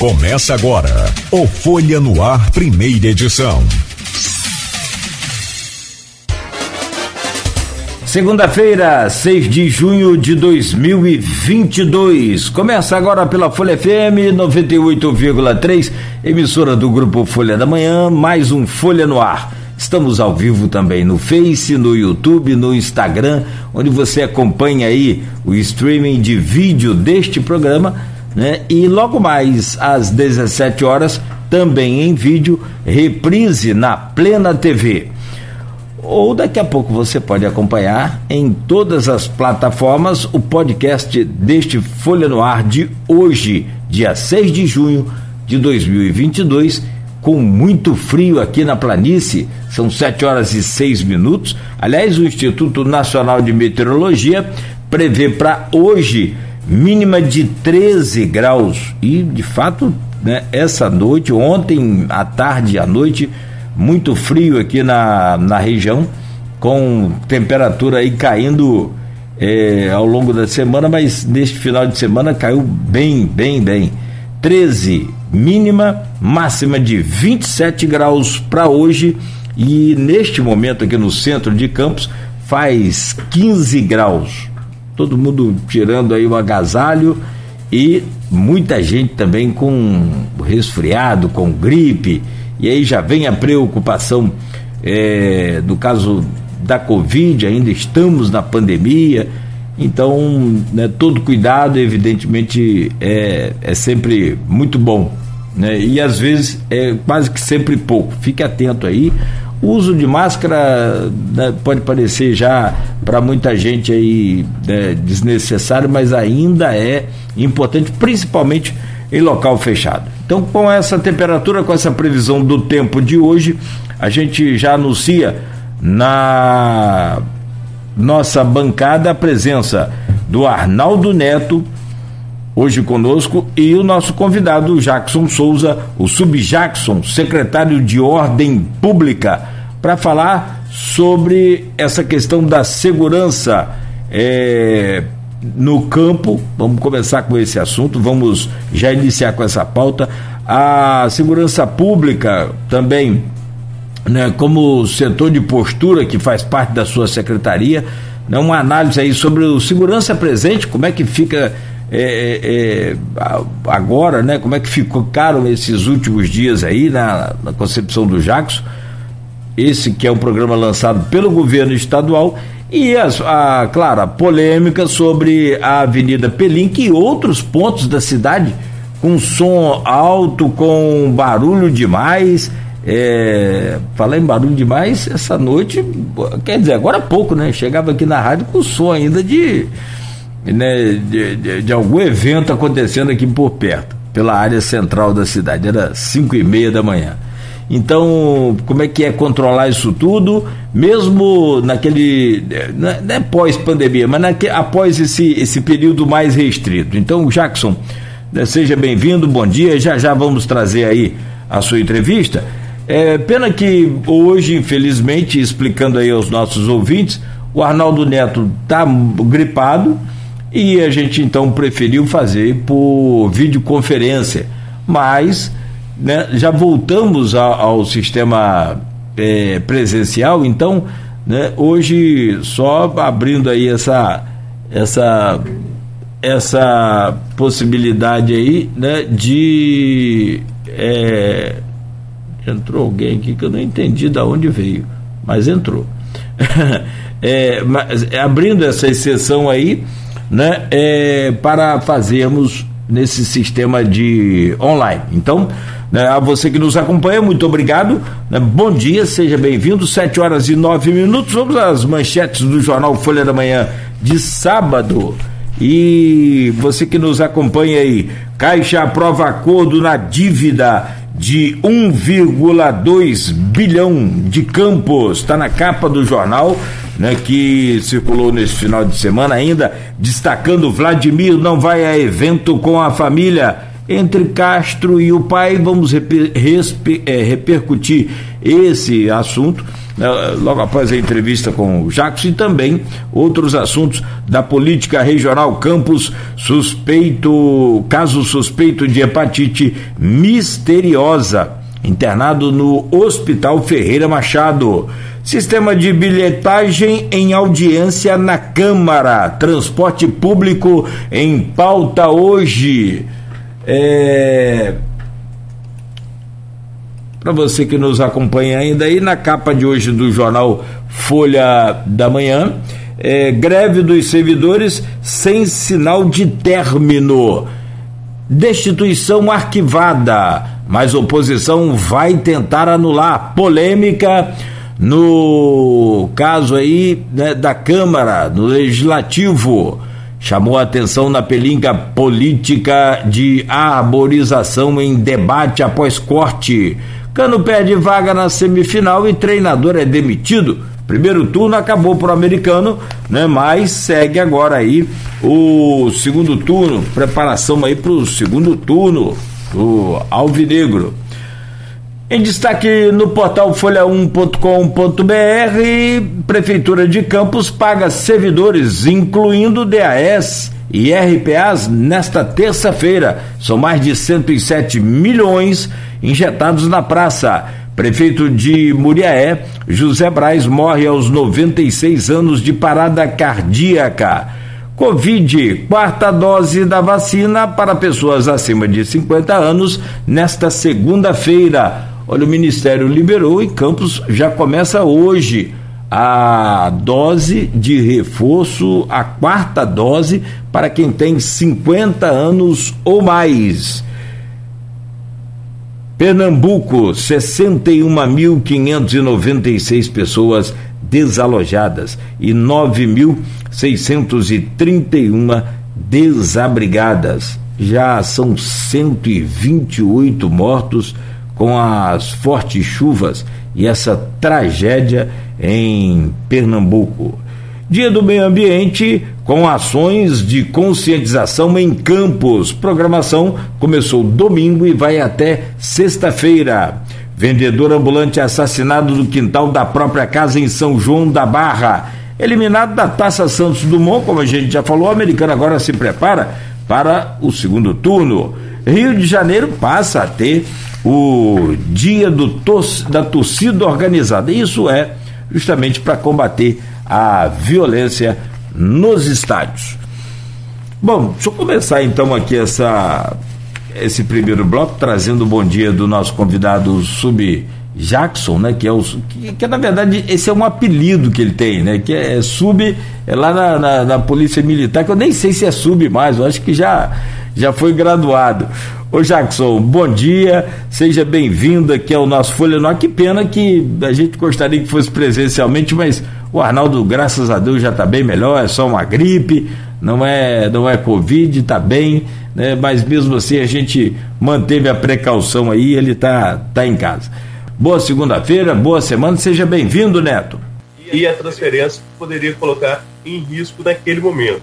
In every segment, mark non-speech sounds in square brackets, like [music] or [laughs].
Começa agora o Folha no Ar, primeira edição. Segunda-feira, 6 de junho de 2022. Começa agora pela Folha FM 98,3, emissora do grupo Folha da Manhã, mais um Folha no Ar. Estamos ao vivo também no Face, no YouTube, no Instagram, onde você acompanha aí o streaming de vídeo deste programa né? E logo mais às 17 horas, também em vídeo, reprise na Plena TV. Ou daqui a pouco você pode acompanhar em todas as plataformas o podcast deste Folha no Ar de hoje, dia 6 de junho de 2022, com muito frio aqui na planície. São 7 horas e 6 minutos. Aliás, o Instituto Nacional de Meteorologia prevê para hoje mínima de 13 graus. E, de fato, né, essa noite, ontem à tarde à noite, muito frio aqui na, na região, com temperatura aí caindo é, ao longo da semana, mas neste final de semana caiu bem, bem, bem. 13 mínima, máxima de 27 graus para hoje e neste momento aqui no centro de Campos faz 15 graus todo mundo tirando aí o agasalho e muita gente também com resfriado, com gripe, e aí já vem a preocupação é, do caso da Covid, ainda estamos na pandemia, então né, todo cuidado, evidentemente, é, é sempre muito bom. Né? E às vezes é quase que sempre pouco. Fique atento aí. O uso de máscara né, pode parecer já para muita gente aí né, desnecessário, mas ainda é importante, principalmente em local fechado. Então, com essa temperatura, com essa previsão do tempo de hoje, a gente já anuncia na nossa bancada a presença do Arnaldo Neto, hoje conosco, e o nosso convidado, Jackson Souza, o Sub-Jackson, secretário de Ordem Pública, para falar sobre essa questão da segurança é, no campo. Vamos começar com esse assunto, vamos já iniciar com essa pauta. A segurança pública também, né, como setor de postura que faz parte da sua secretaria, né, uma análise aí sobre o segurança presente, como é que fica é, é, agora, né? Como é que ficaram esses últimos dias aí na, na concepção do Jackson? Esse que é um programa lançado pelo governo estadual e a, claro, a polêmica sobre a Avenida Pelinque e outros pontos da cidade com som alto, com barulho demais. É, falar em barulho demais, essa noite, quer dizer, agora há pouco, né? Chegava aqui na rádio com som ainda de né, de, de, de, algum evento acontecendo aqui por perto, pela área central da cidade. Era cinco e meia da manhã. Então, como é que é controlar isso tudo, mesmo naquele. Não é, é pós-pandemia, mas após esse, esse período mais restrito. Então, Jackson, né, seja bem-vindo, bom dia. Já já vamos trazer aí a sua entrevista. É, pena que hoje, infelizmente, explicando aí aos nossos ouvintes, o Arnaldo Neto está gripado e a gente então preferiu fazer por videoconferência. Mas né, já voltamos ao, ao sistema é, presencial, então né, hoje só abrindo aí essa, essa, essa possibilidade aí né, de. É, entrou alguém aqui que eu não entendi de onde veio, mas entrou. [laughs] é, mas, abrindo essa exceção aí, né, é, para fazermos nesse sistema de online. Então, né, a você que nos acompanha, muito obrigado. Né, bom dia, seja bem-vindo. Sete horas e nove minutos. Vamos às manchetes do jornal Folha da Manhã de sábado. E você que nos acompanha aí, Caixa aprova acordo na dívida de 1,2 bilhão de campos. Está na capa do jornal né, que circulou nesse final de semana ainda, destacando Vladimir não vai a evento com a família. Entre Castro e o pai, vamos reper, respe, é, repercutir esse assunto. né, logo após a entrevista com o Jacques, e também outros assuntos da política regional Campos, suspeito, caso suspeito de hepatite misteriosa, internado no Hospital Ferreira Machado. Sistema de bilhetagem em audiência na Câmara. Transporte público em pauta hoje. É... Para você que nos acompanha ainda aí, na capa de hoje do jornal Folha da Manhã, é, greve dos servidores sem sinal de término. Destituição arquivada, mas oposição vai tentar anular. Polêmica no caso aí né, da Câmara, no Legislativo. Chamou a atenção na pelinca política de arborização em debate após corte. Cano perde vaga na semifinal e treinador é demitido. Primeiro turno acabou para o americano, né? Mas segue agora aí o segundo turno, preparação aí para o segundo turno do Alvinegro. Em destaque no portal folha1.com.br, Prefeitura de Campos paga servidores, incluindo DAS e RPAs, nesta terça-feira. São mais de 107 milhões injetados na praça. Prefeito de Muriaé, José Braz, morre aos 96 anos de parada cardíaca. Covid, quarta dose da vacina para pessoas acima de 50 anos, nesta segunda-feira. Olha, o Ministério liberou e Campos já começa hoje a dose de reforço, a quarta dose para quem tem 50 anos ou mais. Pernambuco, 61.596 pessoas desalojadas e 9.631 desabrigadas. Já são 128 mortos com as fortes chuvas e essa tragédia em Pernambuco. Dia do Meio Ambiente com ações de conscientização em campos. Programação começou domingo e vai até sexta-feira. Vendedor ambulante assassinado no quintal da própria casa em São João da Barra. Eliminado da Taça Santos Dumont, como a gente já falou, o americano agora se prepara para o segundo turno. Rio de Janeiro passa a ter o dia do tor da torcida organizada. Isso é justamente para combater a violência nos estádios. Bom, deixa eu começar então aqui essa, esse primeiro bloco, trazendo o bom dia do nosso convidado Sub Jackson, né? Que é o que, que, na verdade esse é um apelido que ele tem, né? Que é sub é lá na, na, na, polícia militar, que eu nem sei se é sub mais, eu acho que já já foi graduado. Ô Jackson, bom dia, seja bem-vindo aqui ao nosso Folha Nó. Que pena que a gente gostaria que fosse presencialmente, mas o Arnaldo, graças a Deus, já está bem melhor, é só uma gripe, não é, não é Covid, está bem, né? mas mesmo assim a gente manteve a precaução aí, ele está tá em casa. Boa segunda-feira, boa semana, seja bem-vindo, Neto. E a transferência poderia colocar em risco naquele momento.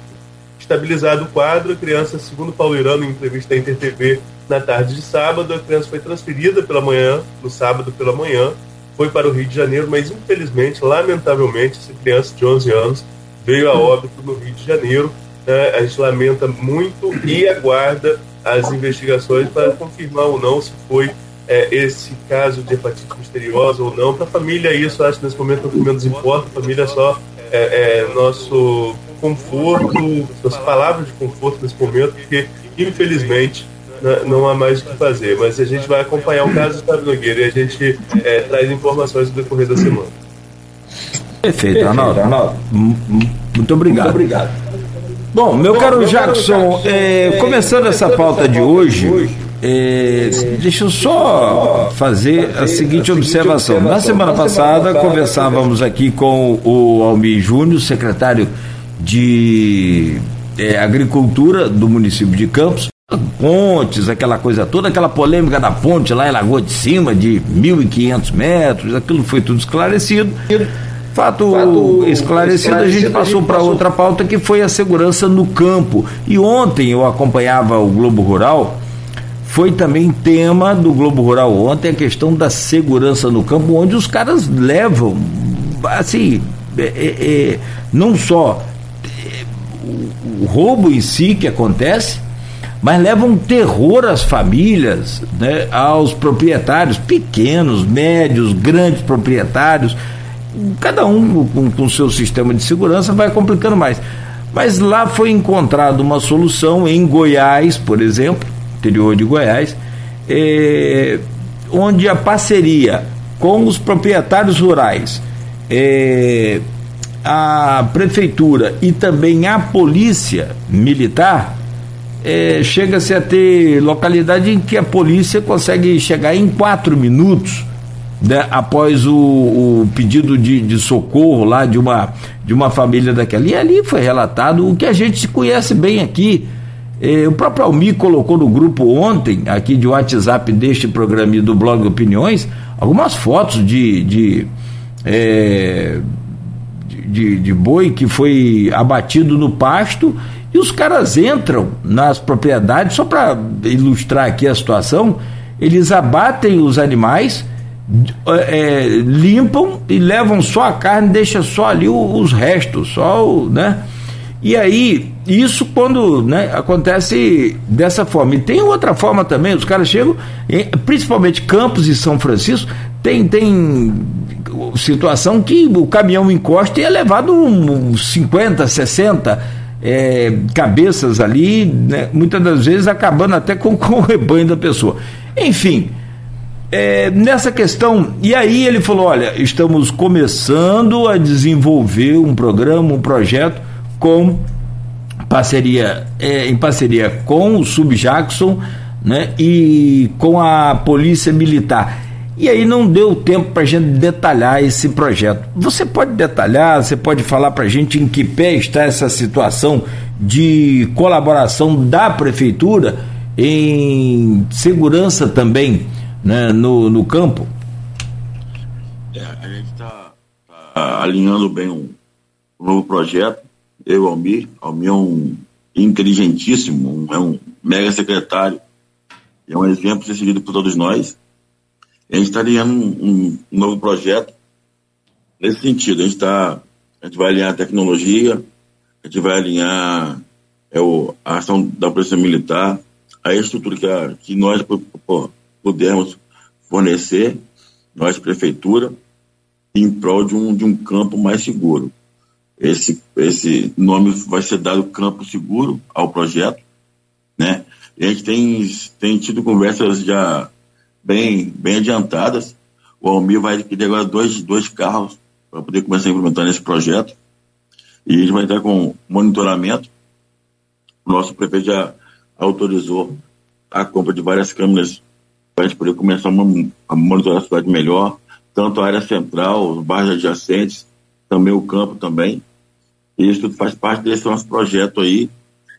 Estabilizado o quadro, a criança, segundo Paulo Irano, em entrevista à InterTV, na tarde de sábado, a criança foi transferida pela manhã, no sábado pela manhã, foi para o Rio de Janeiro, mas infelizmente, lamentavelmente, essa criança de 11 anos veio a óbito no Rio de Janeiro. Né? A gente lamenta muito e aguarda as investigações para confirmar ou não se foi é, esse caso de hepatite misteriosa ou não. Para a família, isso acho que nesse momento é o que menos importa. A família é só é, é, nosso conforto, as palavras de conforto nesse momento, porque infelizmente não há mais o que fazer. Mas a gente vai acompanhar o caso do Nogueira e a gente é, traz informações no decorrer da semana. Perfeito, Arnaldo. Arnaldo. Muito obrigado. Muito obrigado. Bom, meu Bom, caro meu Jackson, Jackson é, começando essa pauta de hoje, é, deixa eu só fazer a seguinte observação. Na semana passada, conversávamos aqui com o Almir Júnior, secretário de é, Agricultura do município de Campos, pontes, aquela coisa toda, aquela polêmica da ponte lá em Lagoa de Cima, de 1.500 metros, aquilo foi tudo esclarecido. Fato, Fato esclarecido, a gente passou para outra pauta que foi a segurança no campo. E ontem eu acompanhava o Globo Rural, foi também tema do Globo Rural ontem a questão da segurança no campo, onde os caras levam assim, é, é, é não só é, o, roubo em si que acontece, mas leva um terror às famílias, né, aos proprietários, pequenos, médios, grandes proprietários, cada um com, com seu sistema de segurança vai complicando mais. Mas lá foi encontrada uma solução em Goiás, por exemplo, interior de Goiás, é, onde a parceria com os proprietários rurais, é, a prefeitura e também a polícia militar é, chega-se a ter localidade em que a polícia consegue chegar em quatro minutos né, após o, o pedido de, de, socorro lá de uma, de uma família daquela. E ali foi relatado o que a gente conhece bem aqui. É, o próprio Almi colocou no grupo ontem, aqui de WhatsApp deste programa e do blog Opiniões, algumas fotos de, de, é, de, de boi que foi abatido no pasto e os caras entram nas propriedades, só para ilustrar aqui a situação, eles abatem os animais, é, limpam e levam só a carne, deixa só ali os restos, só o, né? E aí, isso quando né, acontece dessa forma. E tem outra forma também, os caras chegam, principalmente Campos e São Francisco, tem, tem situação que o caminhão encosta e é levado uns 50, 60 é, cabeças ali, né, muitas das vezes acabando até com, [laughs] com o rebanho da pessoa. Enfim, é, nessa questão, e aí ele falou: olha, estamos começando a desenvolver um programa, um projeto com parceria, é, em parceria com o Sub Jackson né, e com a Polícia Militar. E aí não deu tempo para a gente detalhar esse projeto. Você pode detalhar, você pode falar para a gente em que pé está essa situação de colaboração da prefeitura em segurança também né, no, no campo? É, a gente está tá alinhando bem um, novo projeto. Eu, Almir, Almir é um inteligentíssimo, é um mega secretário, é um exemplo a ser seguido por todos nós a gente está alinhando um, um, novo projeto nesse sentido. A gente, tá, a gente vai alinhar a tecnologia, a gente vai alinhar é, o, a ação da Polícia Militar, a estrutura que, a, que nós pô, pudermos fornecer, nós, Prefeitura, em prol de um, de um campo mais seguro. Esse, esse nome vai ser dado Campo Seguro ao projeto, né? E a gente tem, tem tido conversas já bem, bem adiantadas. O Almir vai adquirir agora dois, dois carros para poder começar a implementar nesse projeto. E ele vai entrar com monitoramento. O nosso prefeito já autorizou a compra de várias câmeras para a gente poder começar a monitorar a cidade melhor, tanto a área central, os bairros adjacentes, também o campo também. Isso faz parte desse nosso projeto aí.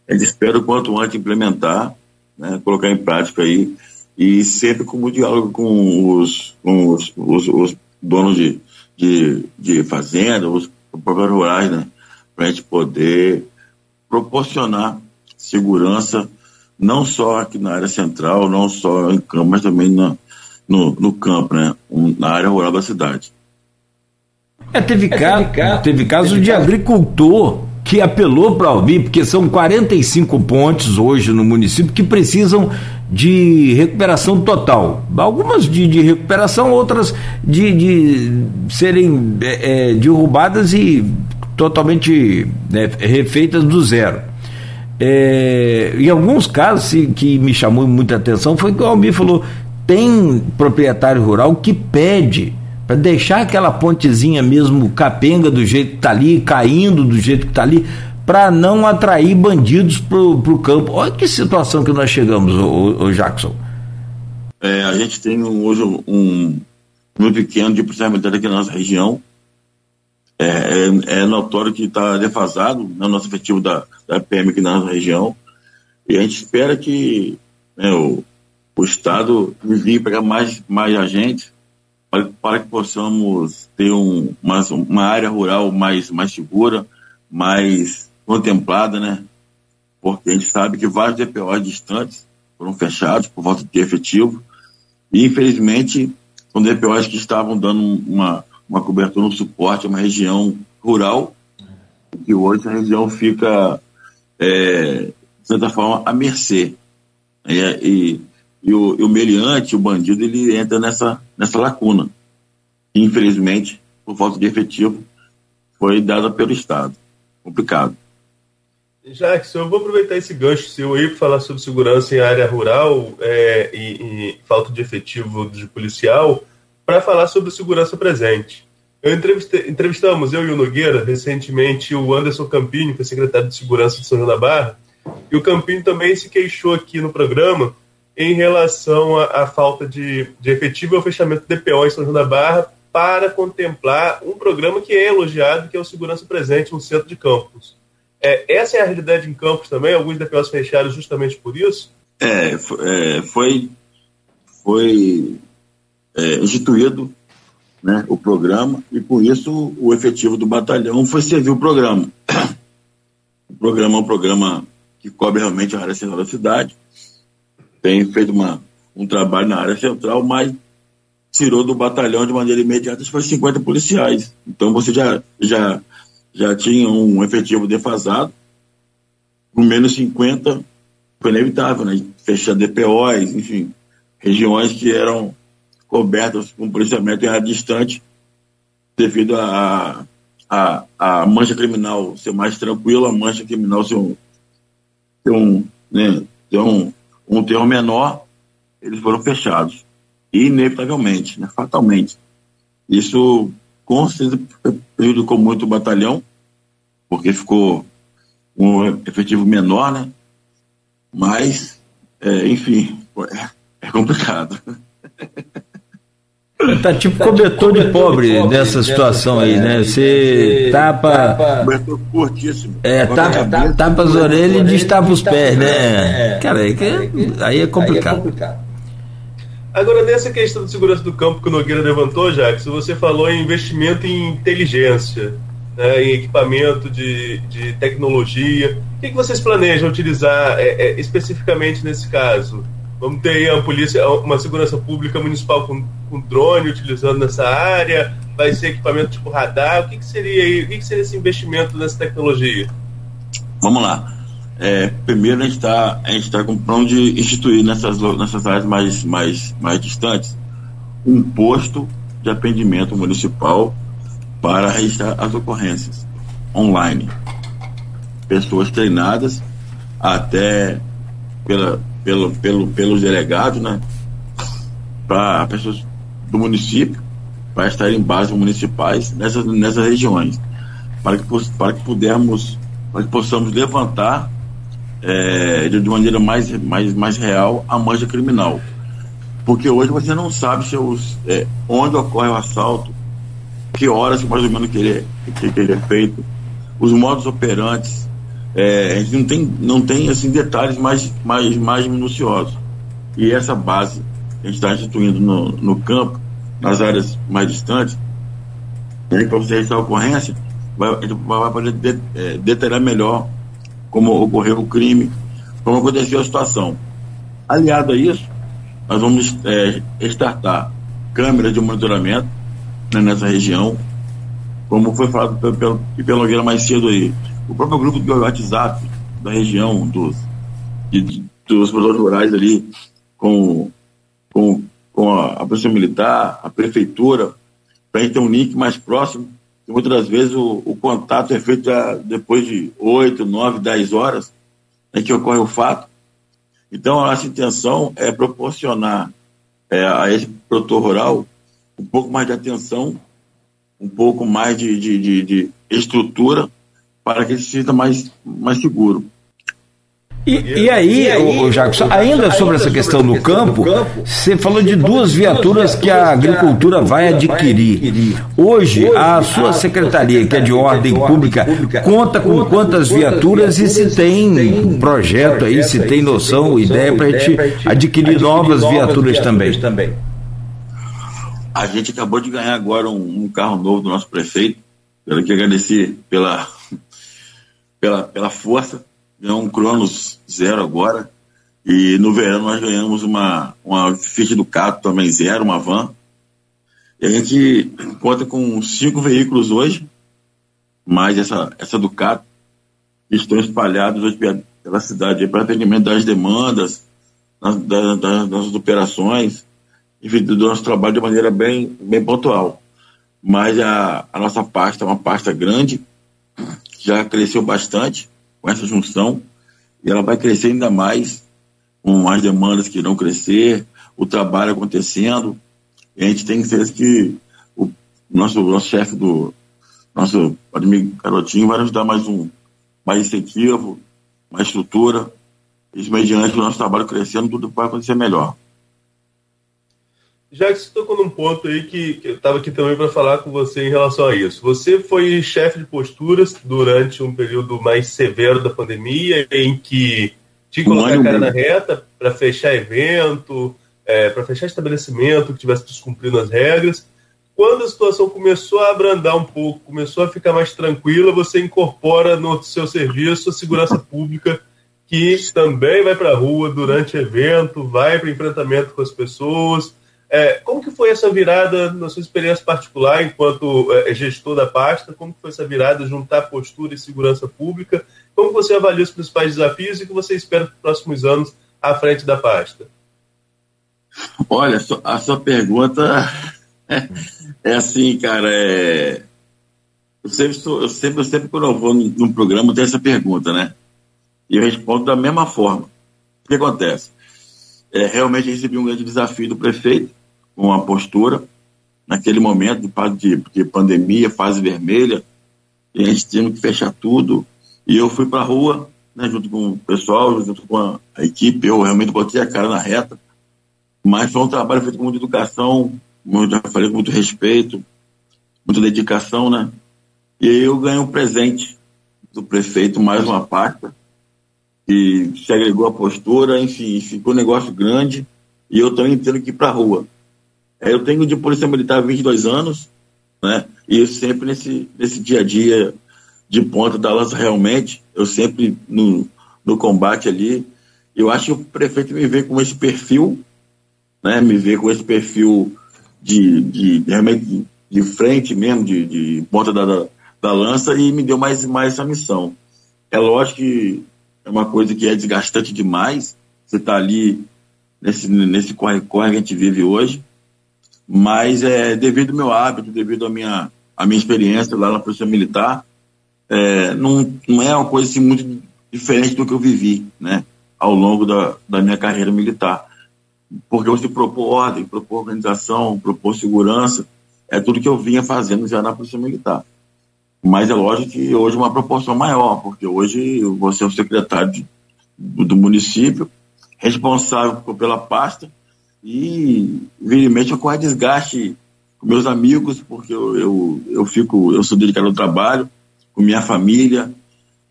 A gente espera o quanto antes implementar, né, colocar em prática aí e sempre como diálogo com os, com os, os, os donos de, de, de fazenda, os proprietários rurais, né? Para a gente poder proporcionar segurança, não só aqui na área central, não só em campo, mas também na, no, no campo, né? Na área rural da cidade. É, teve, caso, teve caso de agricultor que apelou para ouvir, porque são 45 pontes hoje no município que precisam de recuperação total. Algumas de, de recuperação, outras de, de serem é, é, derrubadas e totalmente né, refeitas do zero. É, em alguns casos que me chamou muita atenção foi que o Almir falou: tem proprietário rural que pede para deixar aquela pontezinha mesmo capenga do jeito que está ali, caindo do jeito que está ali, para não atrair bandidos para o campo. Olha que situação que nós chegamos, o, o Jackson. É, a gente tem hoje um número pequeno de policiais militares aqui na nossa região. É, é, é notório que está defasado no né, nosso efetivo da, da PM aqui na nossa região. E a gente espera que né, o, o Estado para mais, mais agentes para, para que possamos ter um, uma, uma área rural mais, mais segura, mais contemplada, né? Porque a gente sabe que vários DPOs distantes foram fechados por falta de efetivo e, infelizmente, são DPOs que estavam dando uma, uma cobertura, um suporte, uma região rural, que hoje a região fica, é, de certa forma, à mercê. E, e, o, e o meliante, o bandido, ele entra nessa, nessa lacuna. Infelizmente, por falta de efetivo, foi dada pelo Estado. Complicado. Jackson, eu vou aproveitar esse gancho seu aí para falar sobre segurança em área rural é, e, e, falta de efetivo de policial, para falar sobre segurança presente. Eu entrevistamos, eu e o Nogueira, recentemente, o Anderson Campini, que é secretário de Segurança de São João da Barra, e o Campini também se queixou aqui no programa em relação à, falta de, de efetivo ao fechamento do DPO em São João da Barra para contemplar um programa que é elogiado, que é o Segurança Presente no Centro de Campos. É, essa é a realidade em Campos também? Alguns DPOs fecharam justamente por isso? É, é foi, foi é, instituído né, o programa e, por isso, o efetivo do batalhão foi servir o programa. [coughs] O programa é um programa que cobre realmente a área central da cidade, tem feito uma, um trabalho na área central, mas tirou do batalhão de maneira imediata foi 50 policiais. Então você já, já, já tinha um efetivo defasado, com menos 50 foi inevitável, né? Fechar DPOs, enfim, regiões que eram cobertas com policiamento em área distante, devido a, a, a mancha criminal ser mais tranquila, a mancha criminal ser um, ter um, né, ter um, um terror menor, eles foram fechados. E, inevitavelmente, né, fatalmente. Isso, com certeza, prejudicou muito o batalhão, porque ficou um efetivo menor, né? Mas, é, enfim, é, é complicado. Tá tipo tá cobertor tipo de pobre, pobre nessa situação aí, né? Você tapa. Cobertor curtíssimo. É, tapa, tapa, tapa as orelhas e destapa os pés, né? É. Cara, aí, que, aí é complicado. Agora, nessa questão de segurança do campo que o Nogueira levantou, Jackson, você falou em investimento em inteligência, né, em equipamento de, de tecnologia. O que, que vocês planejam utilizar é, é, especificamente nesse caso? Vamos ter aí a polícia, uma segurança pública municipal com, com drone utilizando nessa área? Vai ser equipamento tipo radar? O que, que seria aí? O que, que seria esse investimento nessa tecnologia? Vamos lá. É, primeiro a gente está a gente está com plano de instituir nessas nessas áreas mais mais mais distantes um posto de atendimento municipal para registrar as ocorrências online. Pessoas treinadas até pela pelo, pelo, pelos delegados, né? Para pessoas do município, para estar em bases municipais nessas, nessas regiões, para que, para que pudermos, para que possamos levantar é, de, maneira mais, mais, mais real a mancha criminal. Porque hoje você não sabe se os, é, onde ocorre o assalto, que horas mais ou menos que ele, é, que, que ele é feito, os modos operantes, é, a gente não tem, não tem assim, detalhes mais, mais, mais minuciosos. E essa base que a gente está instituindo no, no campo, nas áreas mais distantes, para você registrar a ocorrência, vai, vai poder de, é, detalhar melhor como ocorreu o crime, como aconteceu a situação. Aliado a isso, nós vamos é, startar câmeras de monitoramento né, nessa região, como foi falado pelo, pelo, pelo mais cedo aí o próprio grupo do WhatsApp da região, dos, de, dos produtores rurais ali, com, com, com a, a Polícia Militar, a Prefeitura, para a gente ter um link mais próximo. E muitas das vezes o, o contato é feito já depois de 8, 9, 10 horas em que ocorre o fato. Então, a nossa intenção é proporcionar é, a esse produtor rural um pouco mais de atenção, um pouco mais de, de, de, de estrutura para que ele se sinta mais, mais seguro. E, e, aí, e aí o, Jacques, ainda sobre essa questão do campo, você falou de duas viaturas que a agricultura vai adquirir. Hoje, a sua secretaria, que é de ordem pública, conta com quantas viaturas e se tem projeto aí, se tem noção, ideia para a gente adquirir novas viaturas também. A gente acabou de ganhar agora um, um carro novo do nosso prefeito. Quero que agradecer pela pela, pela força, ganhou um Cronos zero agora. E no verão nós ganhamos uma, uma Fiat Ducato também zero, uma van. E a gente conta com cinco veículos hoje, mais essa, essa Ducato, que estão espalhados hoje pela cidade para atendimento das demandas, das, das, das operações, enfim, do nosso trabalho de maneira bem, bem pontual. Mas a, a nossa pasta é uma pasta grande, já cresceu bastante com essa junção, e ela vai crescer ainda mais com as demandas que irão crescer, o trabalho acontecendo. A gente tem certeza que o nosso, nosso chefe do nosso amigo Carotinho vai nos dar mais um mais incentivo, mais estrutura. Isso mediante o nosso trabalho crescendo, tudo vai acontecer melhor. Já que você tocou num ponto aí que, que eu estava aqui também para falar com você em relação a isso. Você foi chefe de posturas durante um período mais severo da pandemia, em que tinha que colocar a cara na reta para fechar evento, é, para fechar estabelecimento que tivesse descumprindo as regras. Quando a situação começou a abrandar um pouco, começou a ficar mais tranquila, você incorpora no seu serviço a segurança pública, que também vai para a rua durante evento, vai para enfrentamento com as pessoas. É, como que foi essa virada na sua experiência particular enquanto é, gestor da pasta? Como que foi essa virada, juntar postura e segurança pública? Como você avalia os principais desafios e o que você espera para os próximos anos à frente da pasta? Olha, a sua pergunta é assim, cara, é... Eu sempre, eu sempre, eu sempre quando eu vou num programa, tem essa pergunta, né? E eu respondo da mesma forma. O que acontece? É, realmente recebi um grande desafio do prefeito, com a postura, naquele momento de, de, de pandemia, fase vermelha, e a gente tinha que fechar tudo. E eu fui para a rua, né, junto com o pessoal, junto com a, a equipe, eu realmente botei a cara na reta, mas foi um trabalho feito com muita educação, muito, já falei com muito respeito, muita dedicação, né? E aí eu ganhei um presente do prefeito, mais uma pasta, e se agregou a postura, enfim, ficou um negócio grande, e eu também tendo que ir para a rua. É, eu tenho de polícia militar 22 anos, né? E sempre nesse, nesse dia a dia de ponta da lança, realmente, eu sempre no, no combate ali. Eu acho que o prefeito me vê com esse perfil né, me ver com esse perfil de, de, realmente de frente mesmo, de, de ponta da, da lança, e me deu mais, mais essa missão. É lógico que é uma coisa que é desgastante demais, você está ali nesse, nesse corre-corre que a gente vive hoje, mas é devido ao meu hábito, devido à minha, à minha experiência lá na Polícia Militar, é, não, não é uma coisa assim, muito diferente do que eu vivi né, ao longo da, da minha carreira militar porque você propor ordem, propor organização, propor segurança, é tudo que eu vinha fazendo já na Polícia Militar. Mas é lógico que hoje uma proporção maior, porque hoje você é o secretário de, do município, responsável pela pasta, e evidentemente ocorre desgaste com meus amigos, porque eu, eu, eu, fico, eu sou dedicado ao trabalho, com minha família,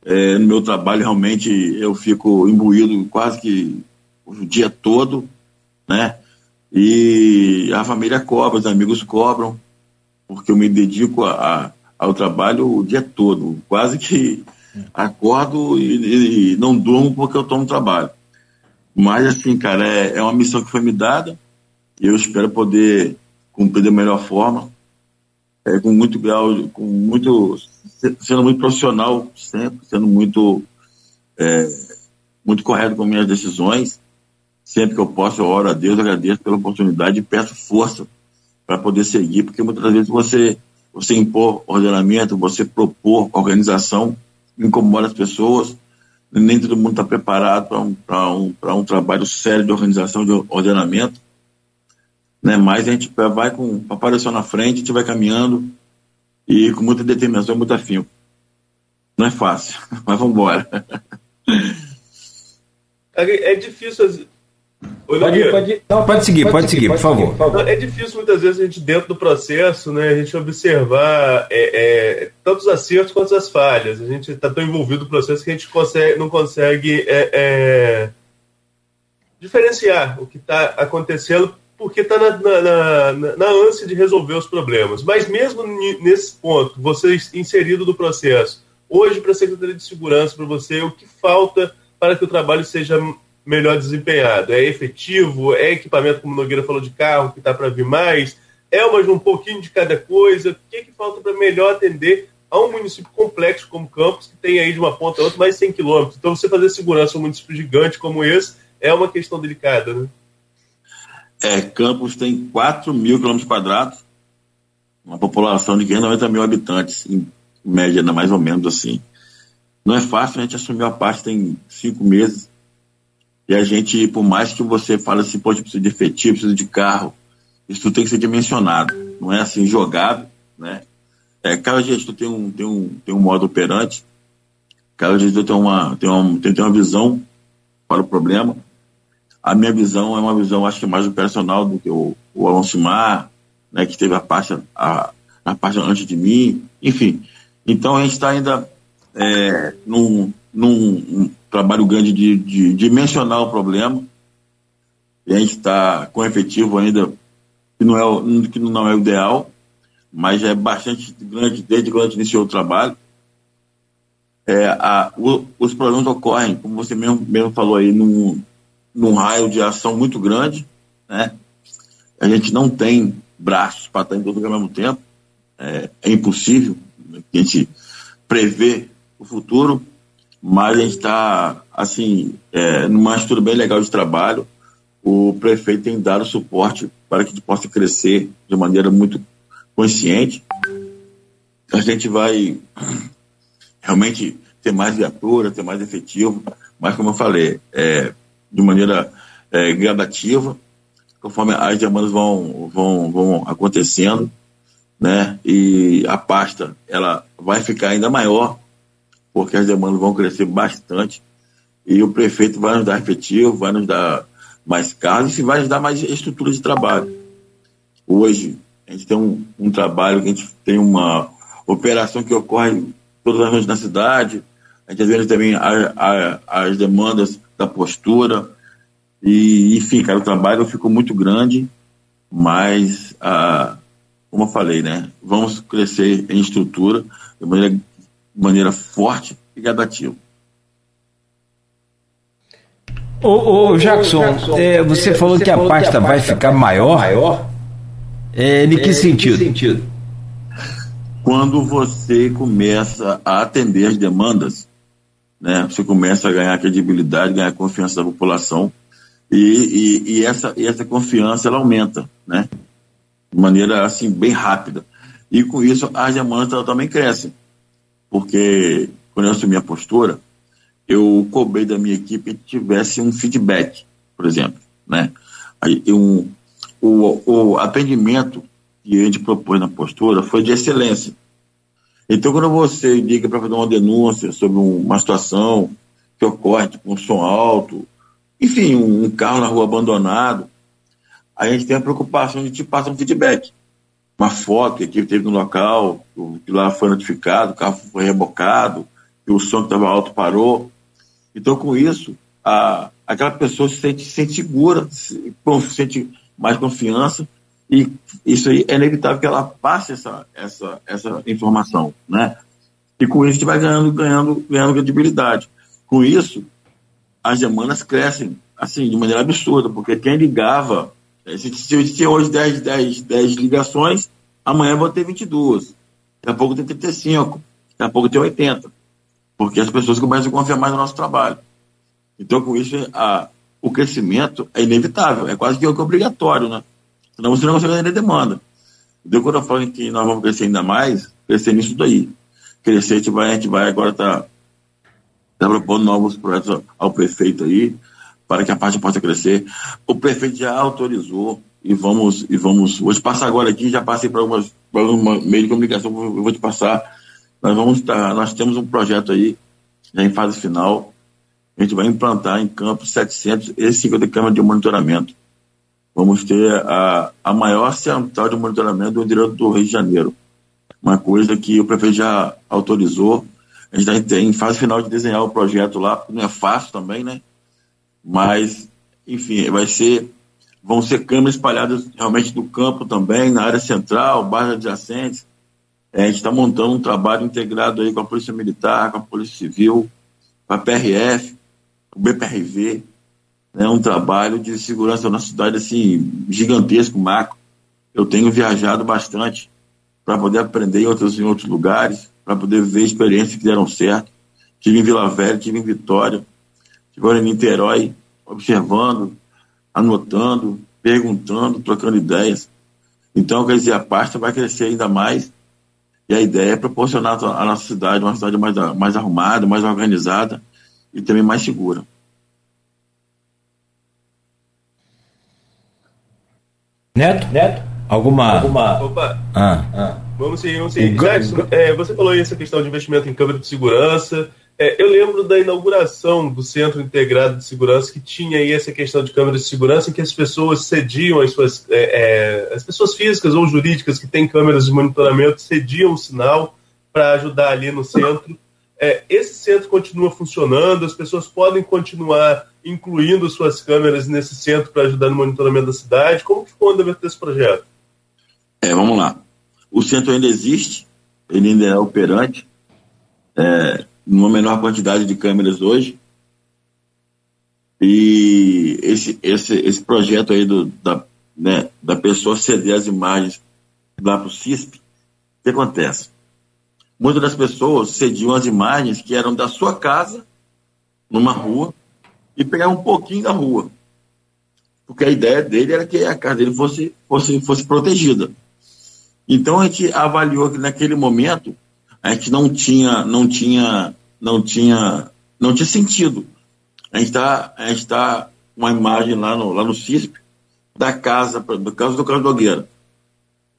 é, no meu trabalho realmente eu fico imbuído quase que o dia todo, né? E a família cobra, os amigos cobram, porque eu me dedico a, a, ao trabalho o dia todo. Quase que acordo e, e, não durmo porque eu no trabalho. Mas, assim, cara, é, é uma missão que foi me dada e eu espero poder cumprir da melhor forma, é, com muito grau, com muito, sendo muito profissional sempre, sendo muito, é, muito correto com minhas decisões. Sempre que eu posso, eu oro a Deus, agradeço pela oportunidade e peço força para poder seguir, porque muitas vezes você, você impor ordenamento, você propor organização, incomoda as pessoas, nem todo mundo está preparado para um, um, um trabalho sério de organização, de ordenamento. Né? Mas a gente vai com o aparecer na frente, a gente vai caminhando e com muita determinação muito afinco. Não é fácil, [laughs] mas vamos embora. É, é difícil Oi, pode, pode, não, pode seguir, pode, pode seguir, seguir, por, favor. por favor. É difícil muitas vezes a gente, dentro do processo, né, a gente observar é, é, tanto os acertos quanto as falhas. A gente está tão envolvido no processo que a gente consegue, não consegue é, é diferenciar o que está acontecendo porque está na, na, na, na, ânsia de resolver os problemas. Mas mesmo nesse ponto, você inserido no processo, hoje para a Secretaria de Segurança, para você, o que falta para que o trabalho seja melhor desempenhado? É efetivo? É equipamento, como o Nogueira falou, de carro que está para vir mais? É mais um pouquinho de cada coisa? O que, que falta para melhor atender a um município complexo como Campos, que tem aí de uma ponta a outra mais de 100 quilômetros? Então, você fazer segurança um município gigante como esse é uma questão delicada, né? É, Campos tem 4 mil quilômetros quadrados, uma população de 590 mil habitantes, em média, mais ou menos assim. Não é fácil, a gente assumiu a parte tem cinco meses, e a gente, por mais que você fale assim, pode precisar de efetivo, precisa de carro, isso tem que ser dimensionado, não é assim jogado, né? É, cada gestor tem um, tem um, tem um modo operante, cada gestor tem uma, tem, uma, tem, tem uma visão para o problema. A minha visão é uma visão, acho que mais operacional do que o, o Alonso Mar, né, que teve a parte, a, a parte antes de mim, enfim. Então a gente está ainda é, num, num trabalho grande de, de, mencionar o problema. E a gente está com efetivo ainda, que não, é, que não é o ideal, mas é bastante grande desde quando a gente iniciou o trabalho. É, a, o, os problemas ocorrem, como você mesmo, mesmo falou aí, num, num raio de ação muito grande, né? A gente não tem braços para estar em todo ao mesmo tempo, é, é impossível a gente prever o futuro, mas a gente está, assim, é, numa estrutura bem legal de trabalho. O prefeito tem dado suporte para que a gente possa crescer de maneira muito consciente. A gente vai realmente ter mais viatura, ter mais efetivo, mas como eu falei, é, de maneira é, gradativa, conforme as demandas vão, vão, vão acontecendo, né? E a pasta ela vai ficar ainda maior, porque as demandas vão crescer bastante, e o prefeito vai nos dar efetivo, vai nos dar mais carros e vai nos dar mais estrutura de trabalho. Hoje, a gente tem um, um trabalho, a gente tem uma operação que ocorre todas as noites na cidade, a gente vê também a, a, as demandas da postura, e, enfim, cara, o trabalho ficou muito grande, mas, ah, como eu falei, né, vamos crescer em estrutura de maneira, de maneira forte e gradativa. Ô, ô Jackson, Jackson é, você, falou você que a pasta, que a pasta vai ficar maior. maior? É, em que, é, sentido? que sentido? Quando você começa a atender as demandas, né, você começa a ganhar credibilidade, ganhar confiança da população e, e, e, essa, e essa confiança ela aumenta, né? De maneira assim bem rápida. E com isso as demandas também crescem. Porque quando eu assumi a postura, eu cobrei da minha equipe que tivesse um feedback, por exemplo, né? Aí, um, o, o atendimento que a gente propôs na postura foi de excelência. Então, quando você liga para fazer uma denúncia sobre uma situação que ocorre, tipo um som alto, enfim, um, um carro na rua abandonado, a gente tem a preocupação de te passar um feedback. Uma foto que a equipe teve no local, que lá foi notificado, o carro foi rebocado, que o som que estava alto parou. Então, com isso, a, aquela pessoa se sente, se sente segura, se, se sente mais confiança, e isso aí é inevitável que ela passe essa, essa, essa informação, né? E com isso a gente vai ganhando, ganhando, ganhando credibilidade. Com isso, as demandas crescem, assim, de maneira absurda, porque quem ligava, se, eu tinha hoje 10, 10, 10 ligações, amanhã eu vou ter 22, daqui a pouco tem 35, daqui a pouco tem 80, porque as pessoas começam a confiar mais no nosso trabalho. Então, com isso, a, o crescimento é inevitável, é quase que obrigatório, né? Senão você não consegue atender demanda. Então, quando eu falo que nós vamos crescer ainda mais, crescer nisso daí. Crescer, a gente vai, a gente vai agora tá está propondo novos projetos ao prefeito aí, para que a parte possa crescer. O prefeito já autorizou e vamos, e vamos, vou te passar agora aqui, já passei para algumas, para alguma meio de comunicação, vou te passar. Nós vamos estar, nós temos um projeto aí, já em fase final, a gente vai implantar em campos 750 câmeras de monitoramento. Vamos ter a, a maior central de monitoramento do interior do Rio de Janeiro. Uma coisa que o prefeito já autorizou, a gente está em fase final de desenhar o projeto lá, não é fácil também, né? Mas, enfim, vai ser. Vão ser câmeras espalhadas realmente no campo também, na área central, bairros adjacentes. É, a gente está montando um trabalho integrado aí com a Polícia Militar, com a Polícia Civil, com a PRF, o BPRV. É né? um trabalho de segurança na cidade assim, gigantesco, macro. eu tenho viajado bastante para poder aprender em outros, em outros lugares, para poder ver experiências que deram certo. Tive em Vila Velha, tive em Vitória, tive em Niterói, observando, anotando, perguntando, trocando ideias. Então, quer dizer, a pasta vai crescer ainda mais e a ideia é proporcionar a nossa cidade uma cidade mais, mais arrumada, mais organizada e também mais segura. Neto? Neto? Alguma. Alguma... Opa! Ah. ah. Vamos seguir, vamos seguir. Jackson, é, você falou aí essa questão de investimento em câmera de segurança. É, eu lembro da inauguração do Centro Integrado de Segurança que tinha aí essa questão de câmeras de segurança em que as pessoas cediam as suas é, é, as pessoas físicas ou jurídicas que têm câmeras de monitoramento cediam o sinal para ajudar ali no centro. É, esse centro continua funcionando, as pessoas podem continuar incluindo suas câmeras nesse centro para ajudar no monitoramento da cidade. Como que ficou o andamento desse projeto? É, vamos lá. O centro ainda existe, ele ainda é operante. É, numa menor quantidade de câmeras hoje. E esse, esse, esse projeto aí do, da, né, da pessoa ceder as imagens lá para o CISP, o que acontece? Muitas das pessoas cediam as imagens que eram da sua casa, numa rua, e pegavam um pouquinho da rua. Porque a ideia dele era que a casa dele fosse, fosse, fosse protegida. Então a gente avaliou que naquele momento a gente não tinha, não tinha, não tinha, não tinha sentido. A gente está, a gente tá uma imagem lá no, lá no CISP da casa, do caso do Carlos Nogueira.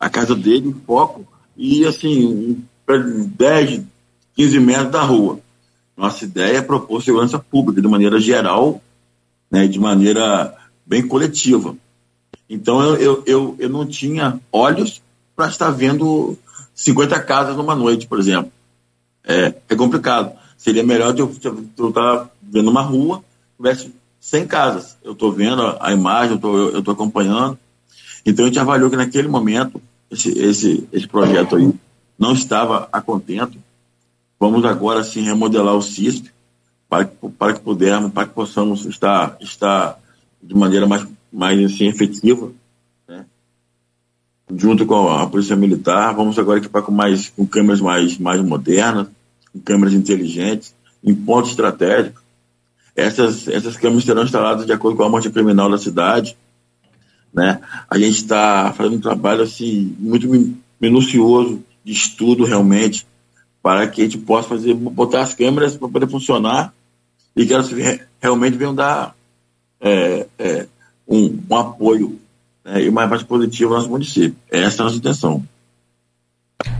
A casa dele em foco e assim, 10, 15 metros da rua. Nossa ideia é propor segurança pública de maneira geral, né, de maneira bem coletiva. Então eu, eu, eu, eu não tinha olhos para estar vendo 50 casas numa noite, por exemplo. É, é complicado. Seria melhor eu estar tá vendo uma rua, tivesse 100 casas. Eu estou vendo a, imagem, eu estou acompanhando. Então a gente avaliou que naquele momento esse, esse, esse projeto aí não estava a contento. Vamos agora sim remodelar o CISP para que, para que pudermos, para que possamos estar, estar de maneira mais, mais assim, efetiva junto com a Polícia Militar. Vamos agora equipar com, mais, com câmeras mais, mais modernas, com câmeras inteligentes, em pontos estratégicos. Essas, essas câmeras serão instaladas de acordo com a morte criminal da cidade. Né? A gente está fazendo um trabalho assim, muito minucioso de estudo realmente para que a gente possa fazer, botar as câmeras para poder funcionar e que elas realmente venham dar é, é, um, um apoio né, e mais, mais positivo ao nosso município. Essa é a nossa intenção.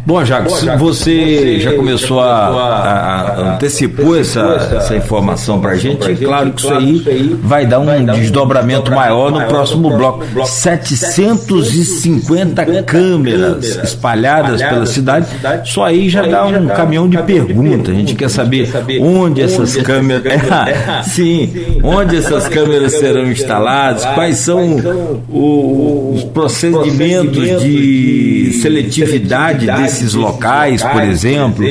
Bom, Jacques, você já começou a, a, antecipou essa, essa informação para a gente. Claro que isso aí vai dar um desdobramento maior no próximo bloco. 750 câmeras espalhadas pela cidade. Só aí já dá um caminhão de perguntas. A gente quer saber onde essas câmeras. É, [laughs] sim, onde essas câmeras serão instaladas, quais são os procedimentos de seletividade desses esses locais, por exemplo,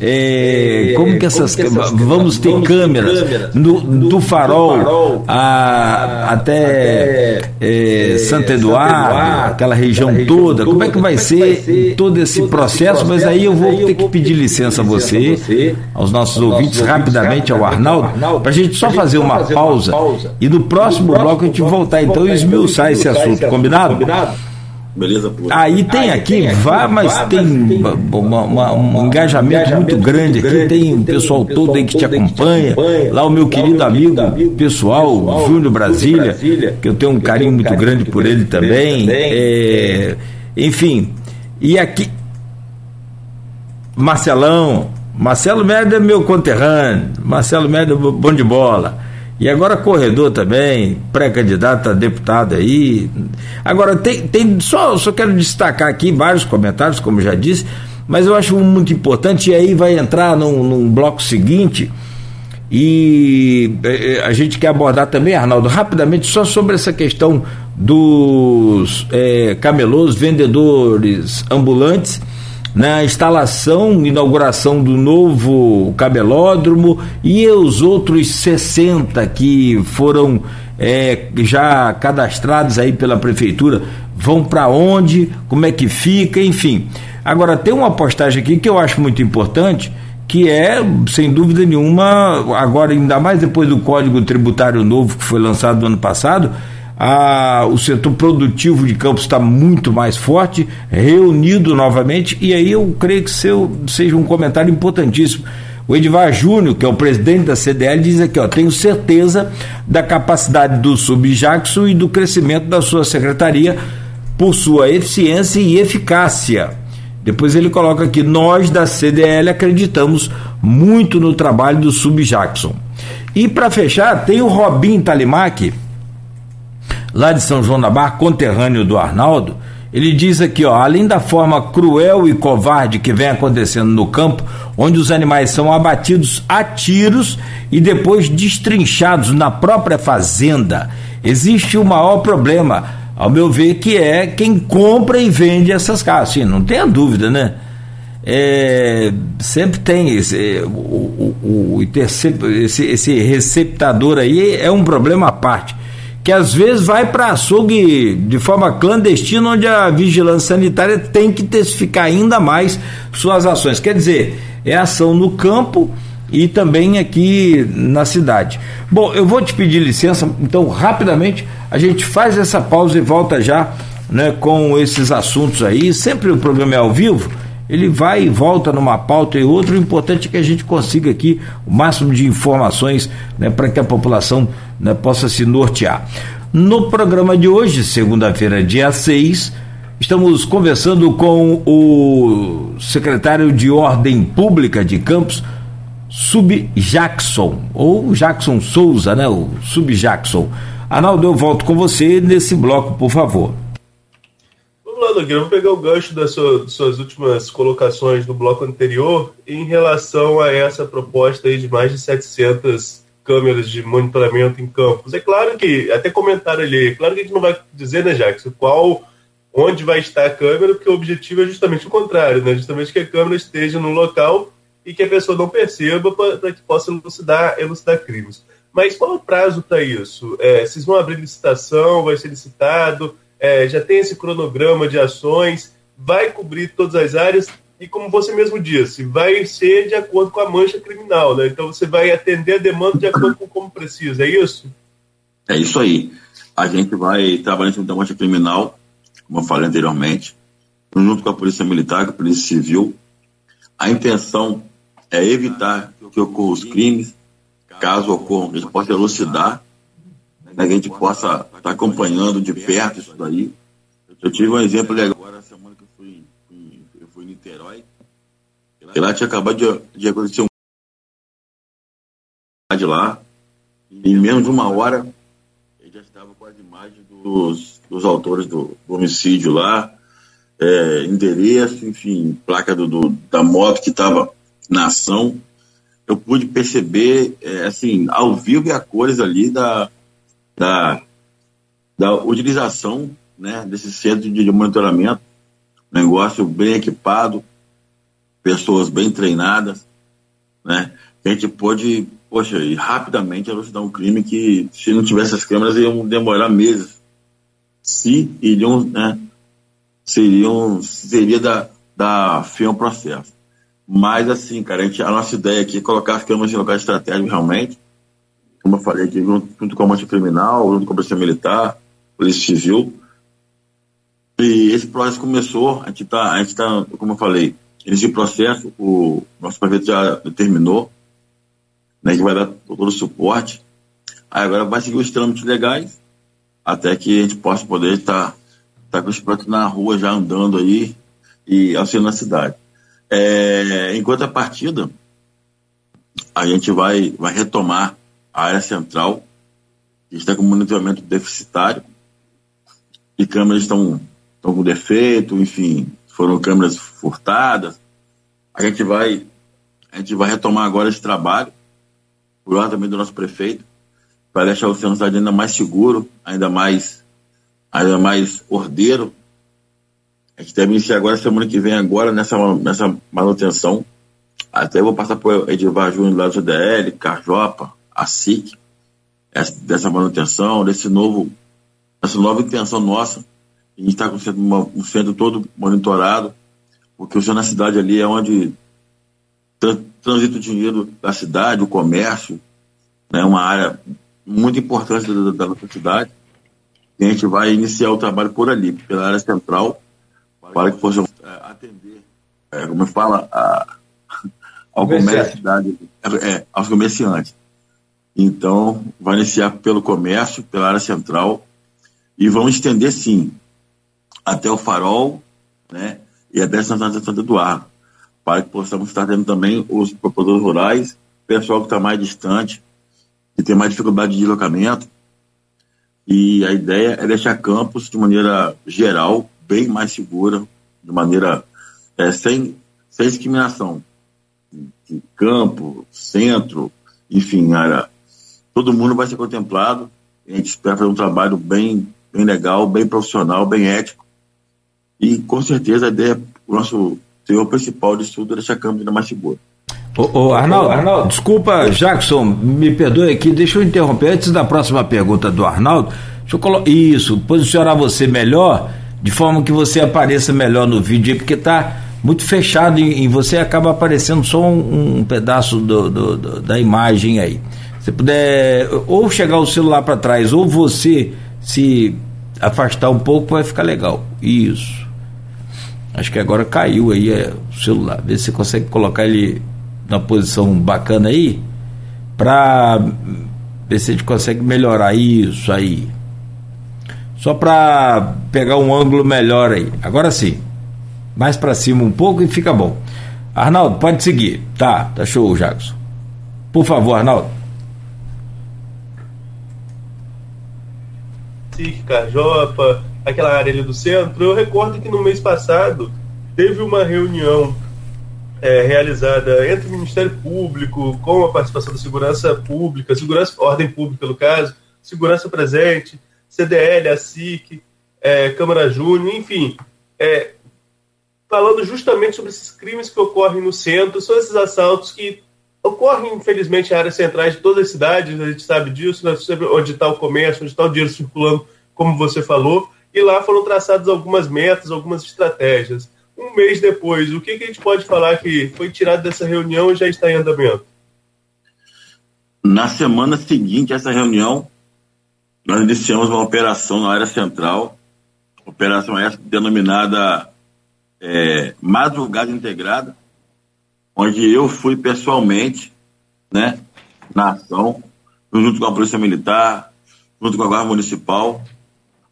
é, como que essas vamos ter câmeras no, do farol a, até é, Santo Eduardo, aquela região toda, como é que vai ser todo esse processo? Mas aí eu vou ter que pedir licença a você, aos nossos ouvintes, rapidamente ao Arnaldo, para a gente só fazer uma pausa. e no próximo bloco a gente voltar então e esmiuçar esse assunto, combinado? Beleza pura. Aí tem aqui, vá, mas tem uma, uma, um engajamento muito grande aqui, tem o pessoal todo aí que te acompanha. Lá o meu querido amigo pessoal, Júnior Brasília, que eu tenho um carinho muito grande por ele também. É, enfim, e aqui. Marcelão, Marcelo Merda é meu conterrâneo, Marcelo Merda é bom de bola. E agora corredor também, pré-candidato a deputado aí. Agora, tem, tem só, só quero destacar aqui vários comentários, como já disse, mas eu acho muito importante, e aí vai entrar num, num bloco seguinte, e eh, a gente quer abordar também, Arnaldo, rapidamente, só sobre essa questão dos é, camelôs, vendedores ambulantes na instalação, inauguração do novo cabelódromo e os outros 60 que foram é, já cadastrados aí pela prefeitura. Vão para onde, como é que fica, enfim. Agora tem uma postagem aqui que eu acho muito importante, que é, sem dúvida nenhuma, agora ainda mais depois do Código Tributário Novo que foi lançado no ano passado, a, o setor produtivo de Campos está muito mais forte, reunido novamente, e aí eu creio que seu, seja um comentário importantíssimo. O Edvar Júnior, que é o presidente da CDL, diz aqui, ó, tenho certeza da capacidade do Subjackson e do crescimento da sua secretaria por sua eficiência e eficácia. Depois ele coloca aqui, nós da CDL acreditamos muito no trabalho do Subjackson. E para fechar, tem o Robin Talimac, lá de São João da Barra, conterrâneo do Arnaldo, ele diz aqui, ó, além da forma cruel e covarde que vem acontecendo no campo, onde os animais são abatidos a tiros e depois destrinchados na própria fazenda, existe o maior problema, ao meu ver, que é quem compra e vende essas casas. Sim, não tenha dúvida, né? É, sempre tem esse, o, o, o esse, esse receptador aí é um problema à parte que às vezes vai para açougue de forma clandestina, onde a vigilância sanitária tem que intensificar ainda mais suas ações. Quer dizer, é ação no campo e também aqui na cidade. Bom, eu vou te pedir licença, então rapidamente a gente faz essa pausa e volta já né, com esses assuntos aí. Sempre o programa é ao vivo ele vai e volta numa pauta e outra. O importante é que a gente consiga aqui o máximo de informações né, para que a população né, possa se nortear. No programa de hoje, segunda-feira, dia 6, estamos conversando com o secretário de Ordem Pública de Campos, Sub Jackson, ou Jackson Souza, né? O Sub Jackson. Arnaldo, eu volto com você nesse bloco, por favor. Lá, Nogueira, vamos pegar o gancho das suas, suas últimas colocações no bloco anterior em relação a essa proposta aí de mais de 700 câmeras de monitoramento em campos. É claro que, até comentaram ali, é claro que a gente não vai dizer, né, Jackson, qual, onde vai estar a câmera, porque o objetivo é justamente o contrário, né? Justamente que a câmera esteja no local e que a pessoa não perceba para que possa elucidar, elucidar crimes. Mas qual o prazo para isso? É, vocês vão abrir licitação, vai ser licitado? É, já tem esse cronograma de ações, vai cobrir todas as áreas e, como você mesmo disse, vai ser de acordo com a mancha criminal, né? Então você vai atender a demanda de acordo com como precisa, é isso? É isso aí. A gente vai trabalhar em cima da mancha criminal, como eu falei anteriormente, junto com a Polícia Militar, com a Polícia Civil. A intenção é evitar que ocorram os crimes, caso ocorram, a gente possa elucidar a gente possa estar tá acompanhando de perto isso daí. Eu tive um exemplo ali agora, semana que eu fui, fui, eu fui em Niterói, e lá tinha acabado de, de acontecer um de lá, em menos de uma hora ele já estava com as imagens dos, dos autores do, do homicídio lá, é, endereço, enfim, placa do, do da moto que estava na ação. Eu pude perceber, é, assim, ao vivo e a cores ali da, da, da utilização né, desse centro de, monitoramento, negócio bem equipado, pessoas bem treinadas, né? A gente pôde, poxa, e rapidamente elucidar um crime que, se não tivesse as câmeras, iam demorar meses. Se iriam, né? Seriam, seria da, da fim ao processo. Mas, assim, cara, a, gente, a nossa ideia aqui é colocar as câmeras em locais estratégicos realmente, como eu falei aqui, junto, junto com a Mancha Criminal, junto com a Polícia Militar, Polícia Civil. E esse processo começou, a gente está, a gente tá, como eu falei, esse processo, o nosso prefeito já determinou, né, que vai dar todo o suporte. Aí agora vai seguir os trâmites legais, até que a gente possa poder estar tá, tá com os projetos na rua já andando aí e auxiliando a cidade. É, enquanto a partida, a gente vai, vai retomar a área central, que está com monitoramento deficitário, e câmeras estão, estão com defeito, enfim, foram câmeras furtadas. A gente vai, a gente vai retomar agora esse trabalho, por ordem também do nosso prefeito, para deixar o centro ainda mais seguro, ainda mais, ainda mais ordeiro. A gente deve iniciar agora, semana que vem, agora, nessa, nessa manutenção. Até vou passar o Edivar Júnior lá do CDL, Carjopa, a SIC, dessa manutenção, desse novo, dessa nova intenção nossa. A gente está com o centro, um centro todo monitorado, porque o centro da cidade ali é onde transita o dinheiro da cidade, o comércio, né, uma área muito importante da, da nossa cidade. E a gente vai iniciar o trabalho por ali, pela área central, para que possam é, atender, é, como fala, a, ao comércio, cidade, é, aos comerciantes. Então, vai iniciar pelo comércio, pela área central, e vão estender, sim, até o farol, né, e até Santa Santa Eduardo, para que possamos estar tendo também os produtores rurais, pessoal que está mais distante, que tem mais dificuldade de deslocamento, e a ideia é deixar campos de maneira geral, bem mais segura, de maneira é, sem, sem discriminação. De campo, centro, enfim, área, todo mundo vai ser contemplado. A gente espera fazer um trabalho bem, bem legal, bem profissional, bem ético. E com certeza a ideia, o nosso teor principal de estudo é deixar campos ainda mais seguro. Ô, ô, Arnaldo, Arnaldo, desculpa, Jackson, me perdoe aqui, deixa eu interromper antes da próxima pergunta do Arnaldo. Deixa eu colocar. Isso, posicionar você melhor, de forma que você apareça melhor no vídeo, porque tá muito fechado e, você acaba aparecendo só um, um pedaço do, do, do, da imagem aí. Se puder ou chegar o celular para trás, ou você se afastar um pouco, vai ficar legal. Isso. Acho que agora caiu aí é, o celular. Vê se você consegue colocar ele na posição bacana aí, para ver se a gente consegue melhorar isso aí. Só para pegar um ângulo melhor aí. Agora sim. Mais para cima um pouco e fica bom. Arnaldo, pode seguir. Tá, tá show, Jackson. Por favor, Arnaldo. SIC, Carjopa, aquela área ali do centro. Eu recordo que no mês passado teve uma reunião é, realizada entre o Ministério Público, com a participação da Segurança Pública, Segurança, Ordem Pública, no caso, Segurança Presente, CDL, a SIC, é, Câmara Júnior, enfim, é, falando justamente sobre esses crimes que ocorrem no centro, são esses assaltos que ocorrem, infelizmente, em áreas centrais de todas as cidades, a gente sabe disso, né, onde está o comércio, onde está o dinheiro circulando, como você falou, e lá foram traçadas algumas metas, algumas estratégias um mês depois, o que, que a gente pode falar que foi tirado dessa reunião e já está em andamento? Na semana seguinte a essa reunião, nós iniciamos uma operação na área central, operação essa denominada é, Madrugada Integrada, onde eu fui pessoalmente, né, na ação, junto com a Polícia Militar, junto com a Guarda Municipal,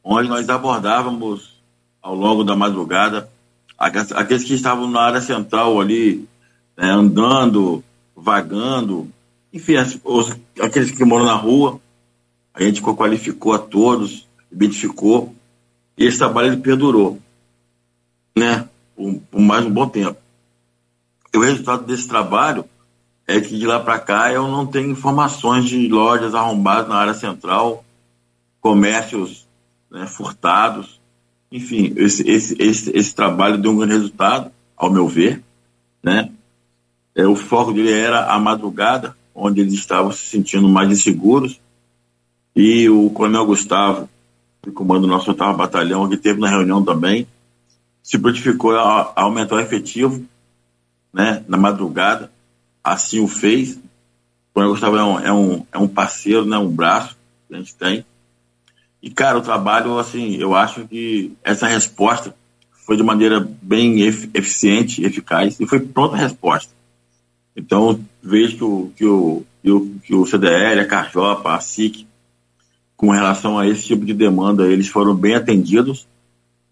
onde nós abordávamos ao longo da madrugada aqueles que estavam na área central ali, né, andando, vagando, enfim, os, aqueles que moram na rua, a gente qualificou a todos, identificou, e esse trabalho ele perdurou, né, por, por mais um bom tempo. O resultado desse trabalho é que de lá para cá eu não tenho informações de lojas arrombadas na área central, comércios né, furtados, enfim, esse, esse, esse, esse trabalho deu um grande resultado, ao meu ver, né? É, o foco dele era a madrugada, onde eles estavam se sentindo mais inseguros, e o Coronel Gustavo, que comanda o nosso oitavo batalhão, que teve na reunião também, se prontificou a, a aumentar o efetivo, né, na madrugada, assim o fez. O Coronel Gustavo é um, é um, é um parceiro, né, um braço que a gente tem, e, cara, o trabalho, assim, eu acho que essa resposta foi de maneira bem eficiente, eficaz, e foi pronta a resposta. Então, vejo que o, que o, que o, que o CDL, a Carjopa, a SIC, com relação a esse tipo de demanda, eles foram bem atendidos,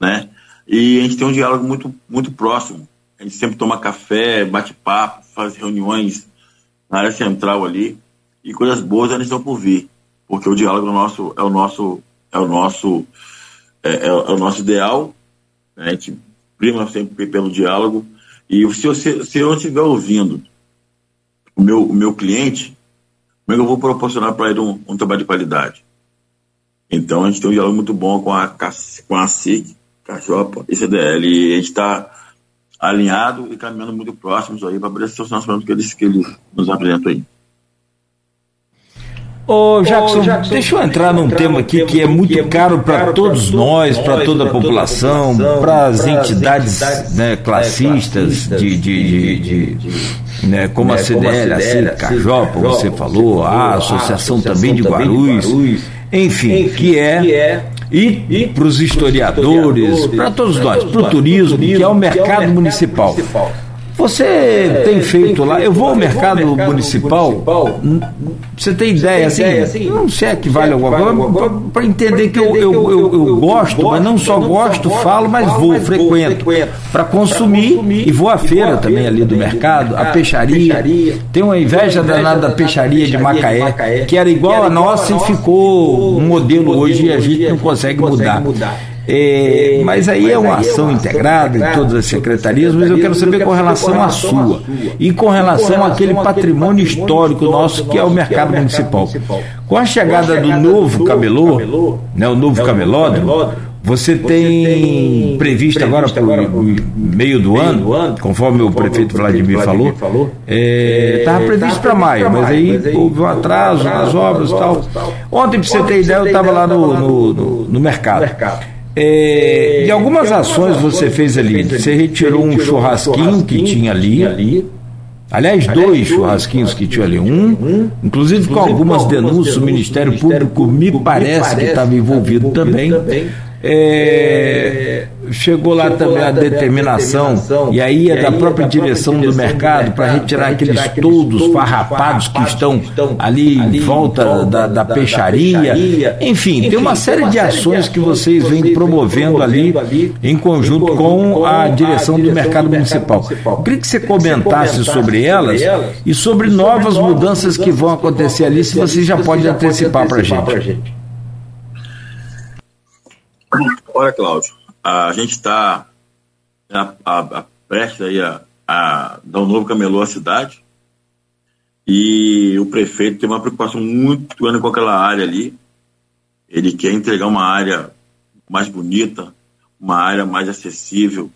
né? E a gente tem um diálogo muito, muito próximo. A gente sempre toma café, bate papo, faz reuniões na área central ali, e coisas boas eles estão por vir, porque o diálogo é o nosso, é o nosso é o nosso, é, é, é o nosso ideal, né? a gente prima sempre pelo diálogo, e se, você, se eu estiver ouvindo o meu, o meu cliente, como é que eu vou proporcionar para ele um, um, trabalho de qualidade? Então a gente tem um diálogo muito bom com a, com a SIC, Cachopa e CDL, e a gente está alinhado e caminhando muito próximos aí para poder ser o que eles, que eles nos apresentam aí. Ô Jackson, Ô, Jackson, deixa eu entrar num tema aqui que é muito caro para todos nós, para toda a população, para as entidades né, né classistas de, de, de, de né, como a CDL, a Cajopa, você falou, a Associação também de Guarulhos, enfim, que é e para os historiadores, para todos nós, para o turismo, que é o mercado municipal. Você é, tem feito lá, eu vou ao mercado, mercado municipal, municipal, você tem ideia, assim, ideia assim, não sei é que vale alguma coisa, para entender que eu, eu, eu, eu, eu gosto, mas não só gosto, falo, mas vou, frequento, para consumir e vou à feira também ali do mercado, a peixaria, tem uma inveja danada da peixaria de Macaé, que era igual a nossa e ficou um modelo hoje e a gente não consegue mudar. É, mas aí é uma ação integrada em todas as secretarias, mas eu quero saber com relação à sua e com relação àquele patrimônio histórico nosso que é o mercado municipal. Com a chegada do novo camelô, né, o novo camelódromo, você tem previsto agora para o meio do ano, conforme o prefeito Vladimir falou, estava é, previsto para maio, mas aí houve um atraso nas obras e tal. Ontem, para você ter ideia, eu estava lá no, no, no, no mercado. É, de algumas ações você fez ali, você retirou um churrasquinho que tinha ali. Aliás, dois churrasquinhos que tinha ali. Um, inclusive com algumas denúncias, o Ministério Público me parece que estava envolvido também. É, chegou lá também a determinação, e aí é da própria direção do mercado para retirar aqueles toldos farrapados que estão ali em volta da, da peixaria. Enfim, tem uma série de ações que vocês vêm promovendo ali em conjunto com a direção do mercado municipal. Eu queria que você comentasse sobre elas e sobre novas mudanças que vão acontecer ali, se você já pode antecipar para a gente. Olha, Cláudio, a gente está a, prestes aí a, a dar um novo camelô à cidade e o prefeito tem uma preocupação muito grande com aquela área ali. Ele quer entregar uma área mais bonita, uma área mais acessível,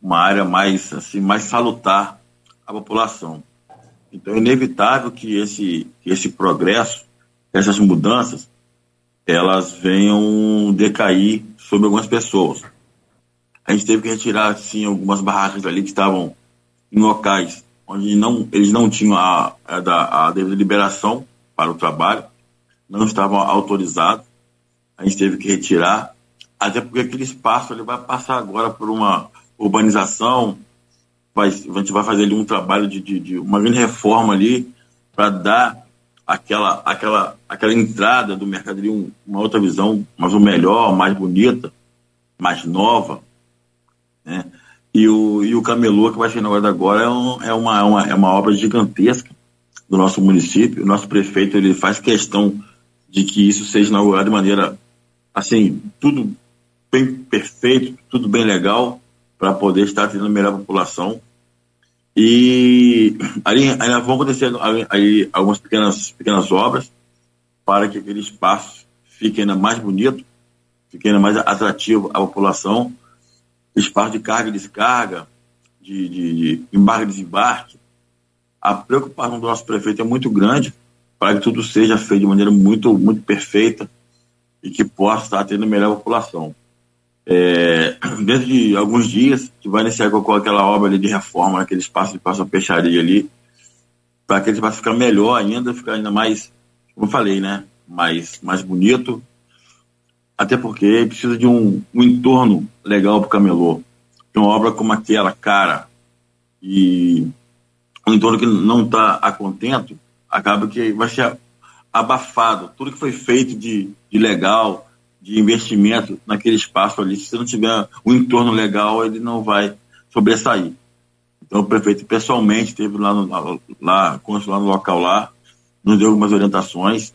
uma área mais assim mais salutar à população. Então é inevitável que esse que esse progresso, essas mudanças, elas venham decair sobre algumas pessoas. A gente teve que retirar, assim, algumas barracas ali que estavam em locais onde não, eles não tinham a, a, a devida liberação para o trabalho, não estavam autorizados. A gente teve que retirar, até porque aquele espaço ele vai passar agora por uma urbanização, vai, a gente vai fazer ali um trabalho de, de, de uma grande reforma ali para dar aquela, aquela, aquela entrada do mercado de um, uma outra visão, mas o melhor, mais bonita, mais nova, né? E o, e o camelô que vai ser inaugurado agora é, um, é, uma, é uma, é uma obra gigantesca do nosso município. O nosso prefeito ele faz questão de que isso seja inaugurado de maneira assim, tudo bem perfeito, tudo bem legal, para poder estar atendendo a melhor população. E aí, ainda vão acontecer aí, algumas pequenas, pequenas obras para que aquele espaço fique ainda mais bonito, fique ainda mais atrativo à população. Espaço de carga e descarga, de, de, de embarque e desembarque. A preocupação do nosso prefeito é muito grande para que tudo seja feito de maneira muito, muito perfeita e que possa estar atendendo a melhor população. É, dentro de alguns dias, que vai iniciar com aquela obra ali de reforma, aquele espaço de passo peixaria ali, para aquele espaço ficar melhor ainda, ficar ainda mais, como eu falei, né? Mais, mais bonito. Até porque precisa de um, um entorno legal para o camelô. Uma obra como aquela, cara, e um entorno que não está a contento, acaba que vai ser abafado. Tudo que foi feito de, de legal, de investimento naquele espaço ali. Se não tiver um entorno legal, ele não vai sobressair. Então, o prefeito pessoalmente esteve lá, no, lá, lá no local lá, nos deu algumas orientações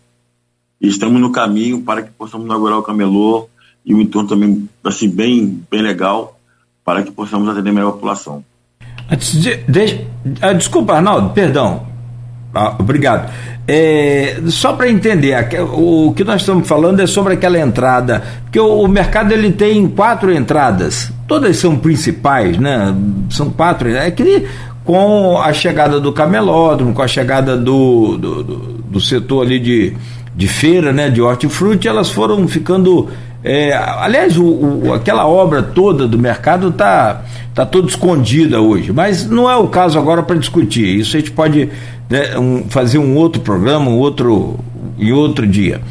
e estamos no caminho para que possamos inaugurar o camelô e o entorno também assim bem bem legal para que possamos atender melhor a população. De, de, ah, desculpa, Arnaldo, perdão. Ah, obrigado. É, só para entender, o que nós estamos falando é sobre aquela entrada, porque o, mercado ele tem quatro entradas, todas são principais, né? São quatro. É que com a chegada do camelódromo, com a chegada do, do, do, do setor ali de, de feira, né, de hortifruti, elas foram ficando. É, aliás, o, o, aquela obra toda do mercado está tá toda escondida hoje, mas não é o caso agora para discutir. Isso a gente pode né, um, fazer um outro programa, um outro em outro dia.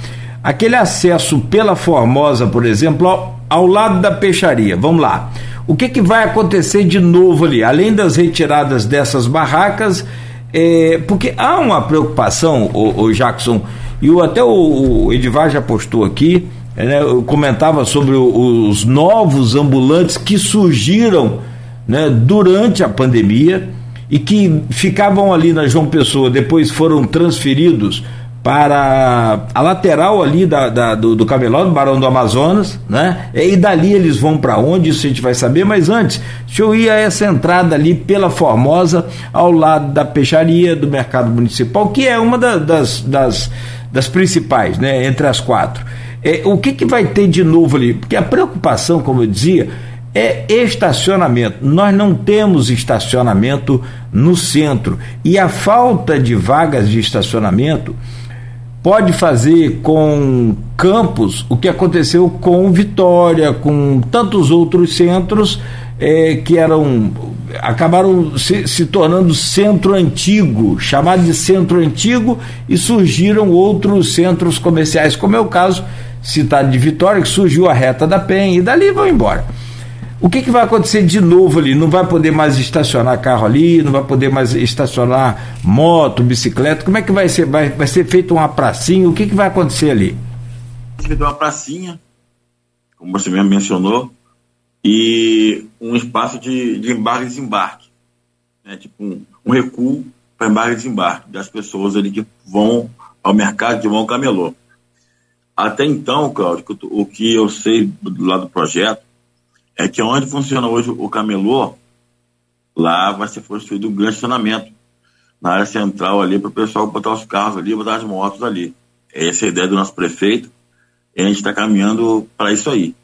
Aquele acesso pela Formosa, por exemplo, ao, ao lado da peixaria. Vamos lá. O que, que vai acontecer de novo ali? Além das retiradas dessas barracas, é, porque há uma preocupação, o, o Jackson, e o, até o, o Edivar já postou aqui, né, eu comentava sobre os novos ambulantes que surgiram né, durante a pandemia e que ficavam ali na João Pessoa, depois foram transferidos para a lateral ali da, da do, do Cameló, do Barão do Amazonas, né? E dali eles vão para onde, isso a gente vai saber, mas antes, deixa eu ir a essa entrada ali pela Formosa, ao lado da peixaria do Mercado Municipal, que é uma da, das, das, das principais, né? Entre as quatro. É, o que, que vai ter de novo ali? Porque a preocupação, como eu dizia, é estacionamento. Nós não temos estacionamento no centro. E a falta de vagas de estacionamento pode fazer com Campos o que aconteceu com Vitória, com tantos outros centros é, que eram acabaram se, se, tornando centro antigo, chamado de centro antigo, e surgiram outros centros comerciais, como é o caso citado de Vitória, que surgiu a reta da Penha, e dali vão embora. O que, que vai acontecer de novo ali? Não vai poder mais estacionar carro ali, não vai poder mais estacionar moto, bicicleta. Como é que vai ser? Vai, vai ser feito uma pracinha? O que, que vai acontecer ali? Feita uma pracinha, como você mesmo mencionou, e um espaço de, de embarque e desembarque. Né? Tipo um, um recuo para embarque e desembarque das pessoas ali que vão ao mercado, que vão camelô. Até então, Cláudio, o que eu sei do lado do projeto é que onde funciona hoje o camelô, lá vai ser construído um grande estacionamento na área central ali para o pessoal botar os carros ali, botar as motos ali. Essa é a ideia do nosso prefeito e a gente está caminhando para isso aí.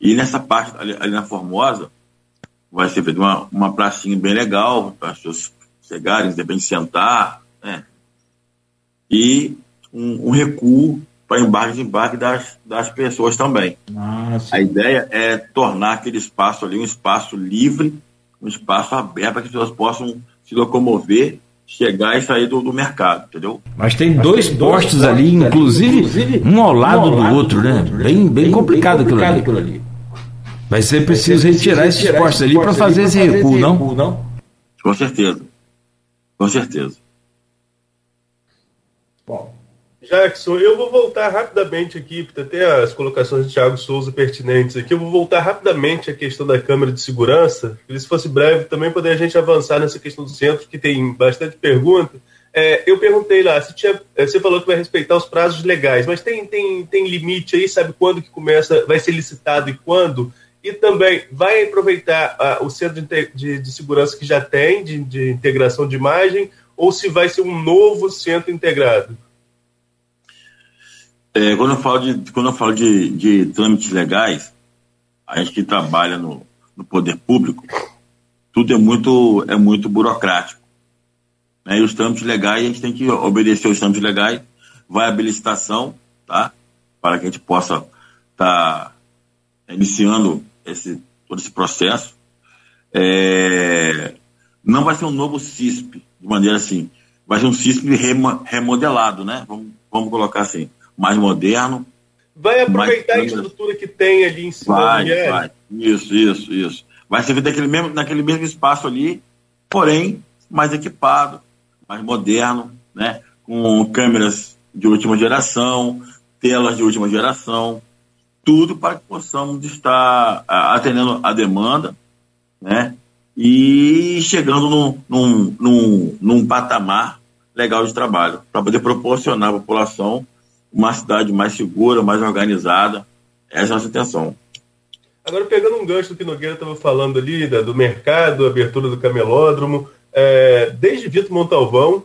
E nessa parte ali, ali, na Formosa vai ser feita uma, uma pracinha bem legal para as pessoas chegarem, de repente sentar, né? E um, um recuo para embarque e desembarque das, das pessoas também. a ideia é tornar aquele espaço ali um espaço livre, um espaço aberto para que as pessoas possam se locomover, chegar e sair do, do mercado, entendeu? Mas tem Mas dois tem postes dois ali, inclusive, inclusive, um ao lado, um ao do, lado outro, do, né? outro, né? Bem, bem, bem complicado, complicado aquilo, ali. ali. Vai ser preciso retirar esses postes ali para fazer esse recuo, não? não? Com certeza. Com certeza. Bom, Jackson, eu vou voltar rapidamente aqui, porque até as colocações de Thiago Souza pertinentes aqui, eu vou voltar rapidamente à questão da câmera de segurança, se fosse breve também poder a gente avançar nessa questão do centro, que tem bastante pergunta. É, eu perguntei lá, se tinha, é, você falou que vai respeitar os prazos legais, mas tem, tem, tem limite aí, sabe quando que começa, vai ser licitado e quando? E também vai aproveitar uh, o centro de, de, de, segurança que já tem, de, de integração de imagem, ou se vai ser um novo centro integrado? É, quando eu falo, de, quando eu falo de, de trâmites legais, a gente que trabalha no, no poder público, tudo é muito, é muito burocrático. Né? E os trâmites legais, a gente tem que obedecer os trâmites legais, vai a licitação, tá? Para que a gente possa estar tá iniciando esse, todo esse processo. É, não vai ser um novo CISP, de maneira assim, vai ser um CISP remodelado, né? Vamos, vamos colocar assim mais moderno. Vai aproveitar mais... a estrutura que tem ali em cima vai, do vai. Isso, isso, isso. Vai ser naquele mesmo, naquele mesmo espaço ali, porém mais equipado, mais moderno, né? com câmeras de última geração, telas de última geração, tudo para que possamos estar atendendo a demanda, né? E chegando num, num, num, num patamar legal de trabalho, para poder proporcionar à população uma cidade mais segura, mais organizada. Essa é a nossa intenção. Agora, pegando um gancho do que Nogueira estava falando ali, da, do mercado, abertura do camelódromo, é, desde Vitor Montalvão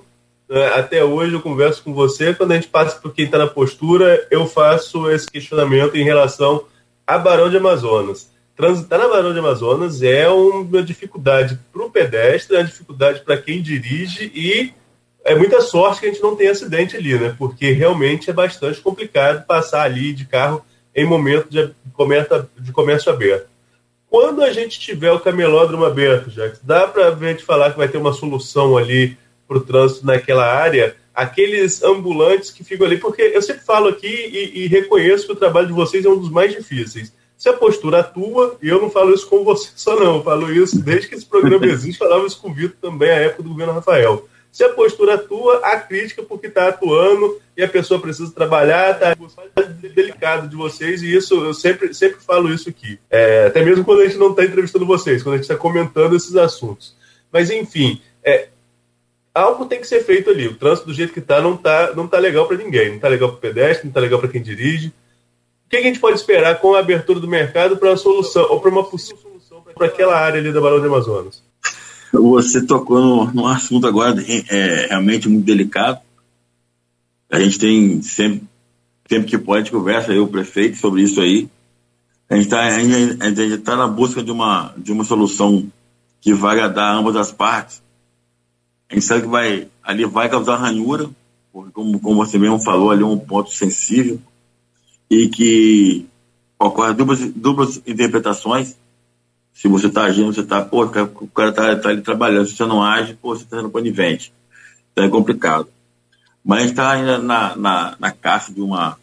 é, até hoje eu converso com você. Quando a gente passa por quem está na postura, eu faço esse questionamento em relação a Barão de Amazonas. Transitar na Barão de Amazonas é uma dificuldade para o pedestre, é uma dificuldade para quem dirige e é muita sorte que a gente não tem acidente ali, né? Porque realmente é bastante complicado passar ali de carro em momento de comércio, de comércio aberto. Quando a gente tiver o camelódromo aberto, já dá para a gente falar que vai ter uma solução ali para o trânsito naquela área, aqueles ambulantes que ficam ali, porque eu sempre falo aqui e, e, reconheço que o trabalho de vocês é um dos mais difíceis. Se a postura atua, e eu não falo isso com você [laughs] só não, eu falo isso desde que esse programa [laughs] existe, falava isso com o Vitor também, à época do governo Rafael. Se a postura atua, a crítica porque está atuando e a pessoa precisa trabalhar, está delicado de vocês, e isso eu sempre, sempre falo isso aqui. É, até mesmo quando a gente não está entrevistando vocês, quando a gente está comentando esses assuntos. Mas enfim, é, algo tem que ser feito ali. O trânsito do jeito que está não está não tá legal para ninguém. Não está legal para o pedestre, não está legal para quem dirige. O que a gente pode esperar com a abertura do mercado para uma solução, ou para uma possível solução para aquela área ali da Barão de Amazonas? Você tocou no, num assunto agora é, realmente muito delicado. A gente tem sempre, sempre que pode, conversa aí o prefeito sobre isso aí. A gente está tá na busca de uma, de uma solução que vai agradar ambas as partes. A gente sabe que vai, ali vai causar ranhura, porque como, como você mesmo falou, ali é um ponto sensível e que ocorre duplas, duplas interpretações se você está agindo, você está, pô, o cara está tá ali trabalhando. Se você não age, pô, você está sendo conivente. Então é complicado. Mas está ainda na, na, na caça de uma,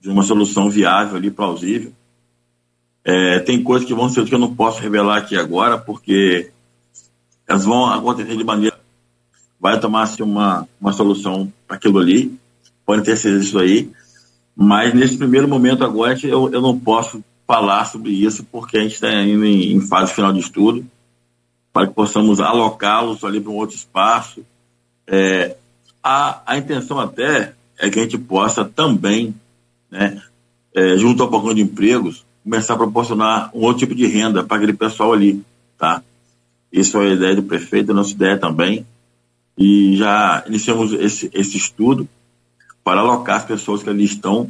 de uma solução viável ali, plausível. É, tem coisas que vão ser que eu não posso revelar aqui agora, porque elas vão acontecer de maneira. Vai tomar-se uma, uma solução para aquilo ali, pode ter sido isso aí, mas nesse primeiro momento agora eu, eu não posso falar sobre isso, porque a gente está indo em, em, fase final de estudo, para que possamos alocá-los ali para um outro espaço. É, a, a intenção até é que a gente possa também, né, é, junto ao programa de empregos, começar a proporcionar um outro tipo de renda para aquele pessoal ali, tá? Isso é a ideia do prefeito, a nossa ideia também. E já iniciamos esse, esse estudo para alocar as pessoas que ali estão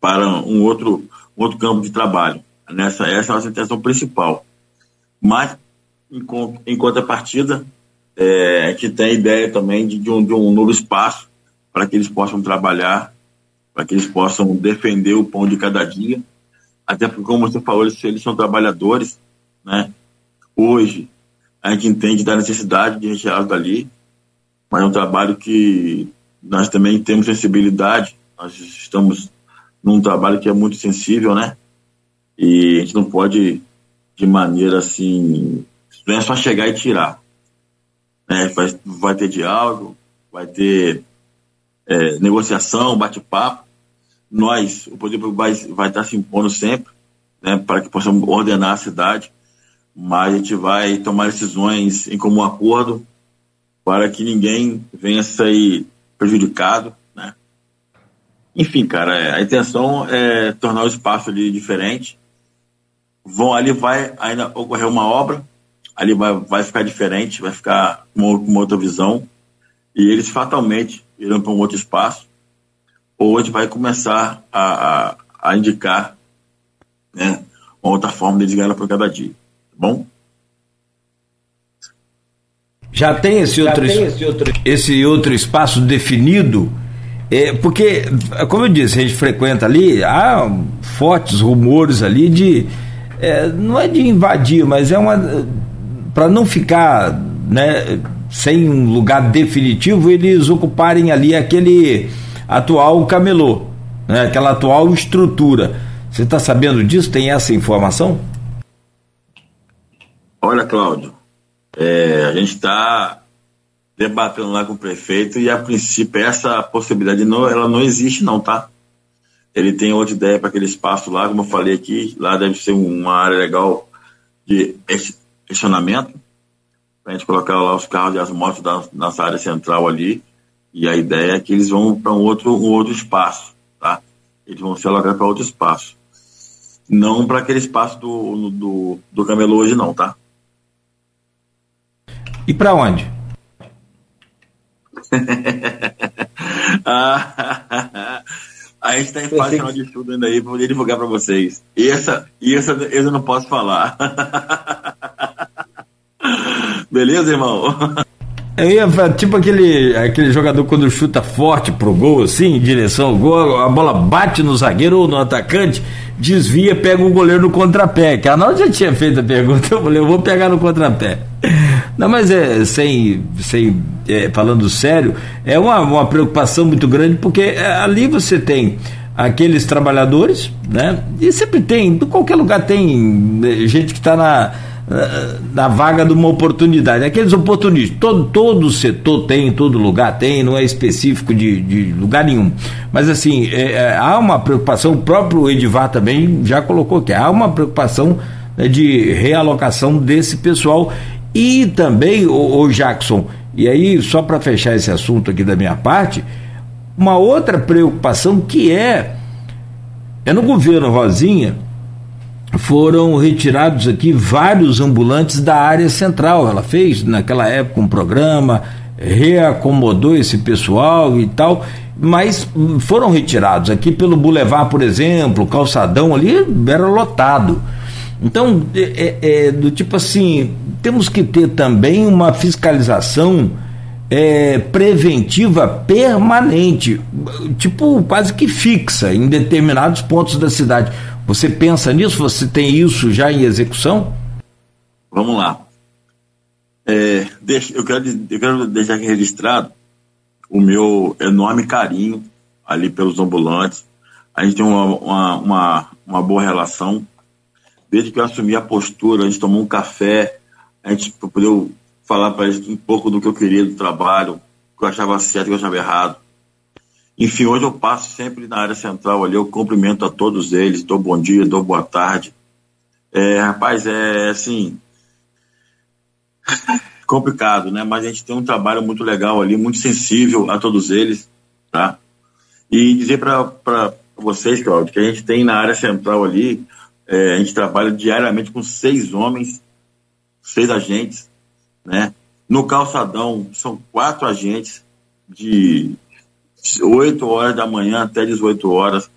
para um outro outro campo de trabalho. Nessa, essa é a nossa intenção principal. Mas, em, em contrapartida, é, a gente tem a ideia também de, de, um, de um novo espaço para que eles possam trabalhar, para que eles possam defender o pão de cada dia. Até porque, como você falou, eles, eles são trabalhadores, né? Hoje, a gente entende da necessidade de retirá-los dali, mas é um trabalho que nós também temos sensibilidade, nós estamos num trabalho que é muito sensível, né? E a gente não pode, de maneira assim, não é só chegar e tirar. Né? Vai, vai ter diálogo, vai ter é, negociação, bate-papo. Nós, o poder público vai, vai estar se impondo sempre, né, para que possamos ordenar a cidade, mas a gente vai tomar decisões em comum acordo para que ninguém venha sair prejudicado enfim, cara, é, a intenção é tornar o espaço ali diferente. Vão, ali vai ainda ocorrer uma obra, ali vai, vai ficar diferente, vai ficar uma, uma outra visão, e eles fatalmente irão para um outro espaço, ou a gente vai começar a, a, a indicar né, uma outra forma de ganhar por cada dia. Tá bom? Já tem esse outro, tem esse outro, esse outro espaço definido é, porque, como eu disse, a gente frequenta ali, há fortes rumores ali de. É, não é de invadir, mas é uma. Para não ficar né, sem um lugar definitivo, eles ocuparem ali aquele atual camelô, né, aquela atual estrutura. Você está sabendo disso? Tem essa informação? Olha, Cláudio, é, a gente está debatendo lá com o prefeito e a princípio essa possibilidade não, ela não existe não, tá? Ele tem outra ideia para aquele espaço lá, como eu falei aqui, lá deve ser uma área legal de estacionamento, para a gente colocar lá os carros e as motos da, nessa área central ali, e a ideia é que eles vão para um outro, um outro espaço, tá? Eles vão se alocar para outro espaço. Não para aquele espaço do, do, do camelô hoje não, tá? E para onde? Ah, [laughs] a gente está em fase final de estudo ainda aí para poder divulgar para vocês. E essa, e essa eu não posso falar. [laughs] Beleza, irmão? Ia, tipo aquele, aquele jogador quando chuta forte pro gol, assim, em direção ao gol, a bola bate no zagueiro ou no atacante, desvia, pega o goleiro no contrapé. Que a Arnaldo já tinha feito a pergunta, [laughs] eu falei, eu vou pegar no contrapé. Não, mas é, sem, sem é, falando sério, é uma, uma preocupação muito grande, porque é, ali você tem aqueles trabalhadores, né? E sempre tem, em qualquer lugar tem é, gente que está na na vaga de uma oportunidade. Aqueles oportunistas, todo, todo setor tem, todo lugar tem, não é específico de, de lugar nenhum. Mas assim, é, é, há uma preocupação, o próprio Edivar também já colocou que há uma preocupação né, de realocação desse pessoal. E também, o, Jackson, e aí, só para fechar esse assunto aqui da minha parte, uma outra preocupação que é, é no governo Rosinha foram retirados aqui vários ambulantes da área central. Ela fez naquela época um programa, reacomodou esse pessoal e tal, mas foram retirados aqui pelo Boulevard, por exemplo, calçadão ali era lotado. Então, é, é, é do tipo assim, temos que ter também uma fiscalização é, preventiva permanente, tipo quase que fixa em determinados pontos da cidade. Você pensa nisso? Você tem isso já em execução? Vamos lá. É, deixa, eu, quero, eu quero deixar aqui registrado o meu enorme carinho ali pelos ambulantes. A gente tem uma, uma, uma, uma boa relação. Desde que eu assumi a postura, a gente tomou um café, a gente poder falar para eles um pouco do que eu queria do trabalho, o que eu achava certo, o que eu achava errado. Enfim, hoje eu passo sempre na área central ali, eu cumprimento a todos eles, dou bom dia, dou boa tarde. É, rapaz, é assim. [laughs] complicado, né? Mas a gente tem um trabalho muito legal ali, muito sensível a todos eles, tá? E dizer para vocês, Claudio, que a gente tem na área central ali, é, a gente trabalha diariamente com seis homens, seis agentes, né? No calçadão são quatro agentes de 8 horas da manhã até 18 horas,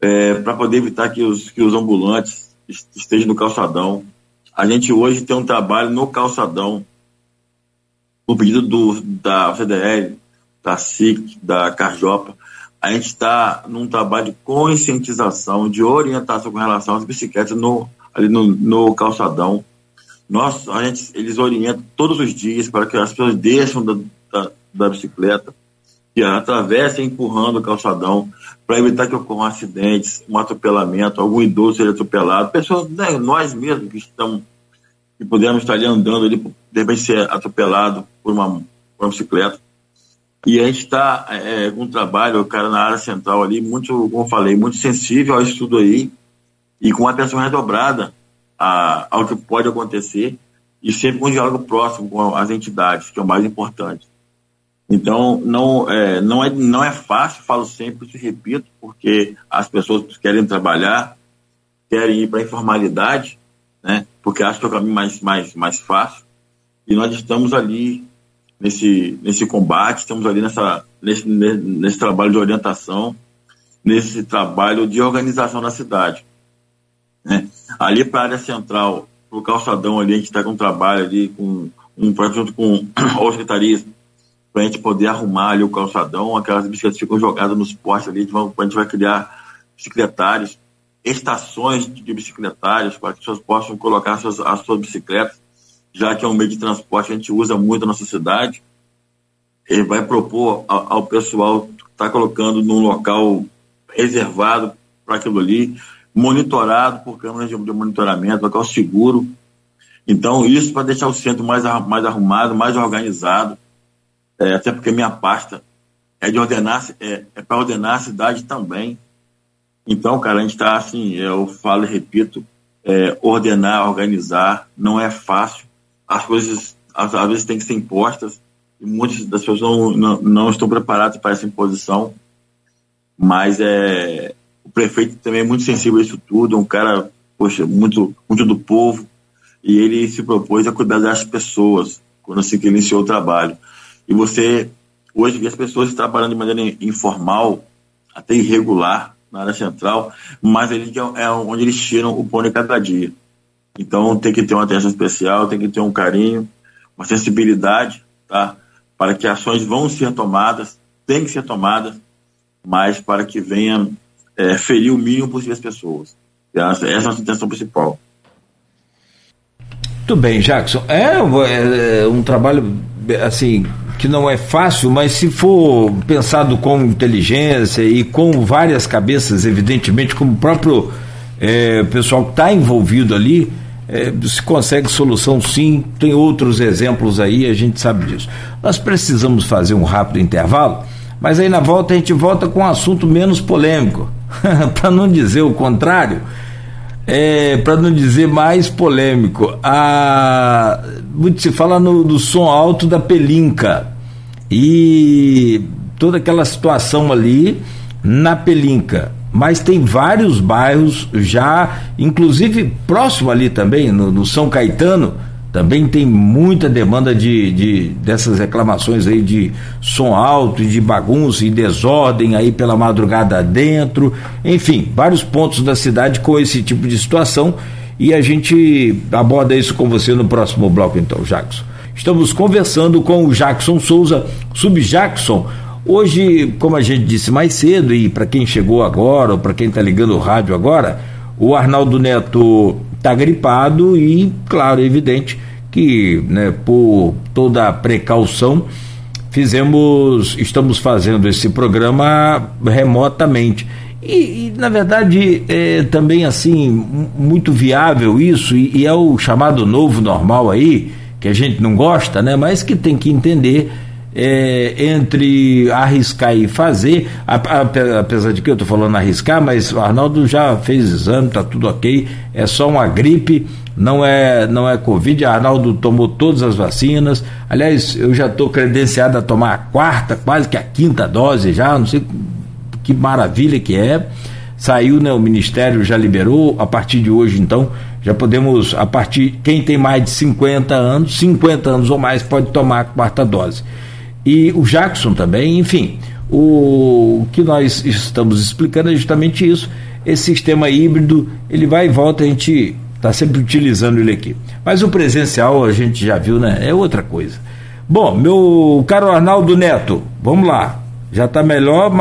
é, para poder evitar que os, que os ambulantes estejam no calçadão. A gente hoje tem um trabalho no calçadão, no pedido do, da CDL, da SIC, da Carjopa. A gente está num trabalho de conscientização, de orientação com relação às bicicletas no, ali no, no calçadão. Nós, a gente, eles orientam todos os dias para que as pessoas deixem da, da, da bicicleta que atravessa empurrando o calçadão para evitar que ocorram acidentes, um atropelamento, algum idoso seja atropelado, pessoas, né, nós mesmos que estamos, que podemos estar ali andando ali, de repente ser atropelado por uma, por uma bicicleta. E a gente está é, com um trabalho, cara, na área central ali, muito, como eu falei, muito sensível ao estudo aí e com atenção redobrada a, ao que pode acontecer e sempre com um diálogo próximo com as entidades, que é o mais importante. Então, não é, não, é, não é fácil, falo sempre, te repito, porque as pessoas querem trabalhar, querem ir para a informalidade, né, porque acham que é o caminho mais, mais, mais fácil. E nós estamos ali nesse, nesse combate, estamos ali nessa, nesse, nesse trabalho de orientação, nesse trabalho de organização da cidade. Né. Ali para a área central, para o calçadão ali, a gente está com um trabalho ali, com um projeto junto com [clears throat] o secretaria para a gente poder arrumar ali o calçadão, aquelas bicicletas ficam jogadas nos postes ali, a gente vai criar bicicletários, estações de bicicletários, para que as pessoas possam colocar as suas, as suas bicicletas, já que é um meio de transporte que a gente usa muito na nossa cidade. Ele vai propor ao, ao pessoal estar tá colocando num local reservado para aquilo ali, monitorado por câmeras de, de monitoramento, local seguro. Então, isso para deixar o centro mais, mais arrumado, mais organizado, é, até porque minha pasta é de ordenar, é, é para ordenar a cidade também. Então, cara, a gente está assim, eu falo e repito, é, ordenar, organizar, não é fácil. As coisas, às, às, vezes, têm que ser impostas, e muitas das pessoas não, não, não estão preparadas para essa imposição. Mas é, o prefeito também é muito sensível a isso tudo, é um cara, poxa, muito, muito do povo, e ele se propôs a cuidar das pessoas quando se iniciou o trabalho. E você, hoje, as pessoas trabalhando de maneira informal, até irregular, na área central, mas ele é onde eles tiram o pão de cada dia. Então tem que ter uma atenção especial, tem que ter um carinho, uma sensibilidade, tá? para que ações vão ser tomadas, tem que ser tomadas, mas para que venha é, ferir o mínimo possível as pessoas. Essa, essa é a nossa intenção principal. Muito bem, Jackson. É, é, um trabalho assim que não é fácil, mas se for pensado com inteligência e com várias cabeças, evidentemente, como o próprio é, pessoal que está envolvido ali, é, se consegue solução sim. Tem outros exemplos aí, a gente sabe disso. Nós precisamos fazer um rápido intervalo, mas aí na volta a gente volta com um assunto menos polêmico, [laughs] para não dizer o contrário é, para não dizer mais polêmico, a, muito se fala no, do som alto da Pelinca e toda aquela situação ali na Pelinca. Mas tem vários bairros já, inclusive próximo ali também, no, no São Caetano, também tem muita demanda de, de dessas reclamações aí de som alto, de bagunça e desordem aí pela madrugada dentro, enfim, vários pontos da cidade com esse tipo de situação e a gente aborda isso com você no próximo bloco então, Jackson. Estamos conversando com o Jackson Souza, Sub-Jackson. Hoje, como a gente disse mais cedo, e para quem chegou agora, ou para quem está ligando o rádio agora, o Arnaldo Neto está gripado e, claro, é evidente que, né, por toda a precaução, fizemos, estamos fazendo esse programa remotamente. E, e na verdade, é também assim, muito viável isso, e, e é o chamado novo normal aí, que a gente não gosta, né, mas que tem que entender é, entre arriscar e fazer, apesar de que eu estou falando arriscar, mas o Arnaldo já fez exame, está tudo ok, é só uma gripe, não é, não é Covid, Arnaldo tomou todas as vacinas, aliás, eu já estou credenciado a tomar a quarta, quase que a quinta dose já, não sei que maravilha que é, saiu, né, o Ministério já liberou, a partir de hoje então, já podemos, a partir, quem tem mais de 50 anos, 50 anos ou mais, pode tomar a quarta dose e o Jackson também, enfim. O, que nós estamos explicando é justamente isso. Esse sistema híbrido, ele vai e volta, a gente está sempre utilizando ele aqui. Mas o presencial, a gente já viu, né? É outra coisa. Bom, meu caro Arnaldo Neto, vamos lá. Já está melhor,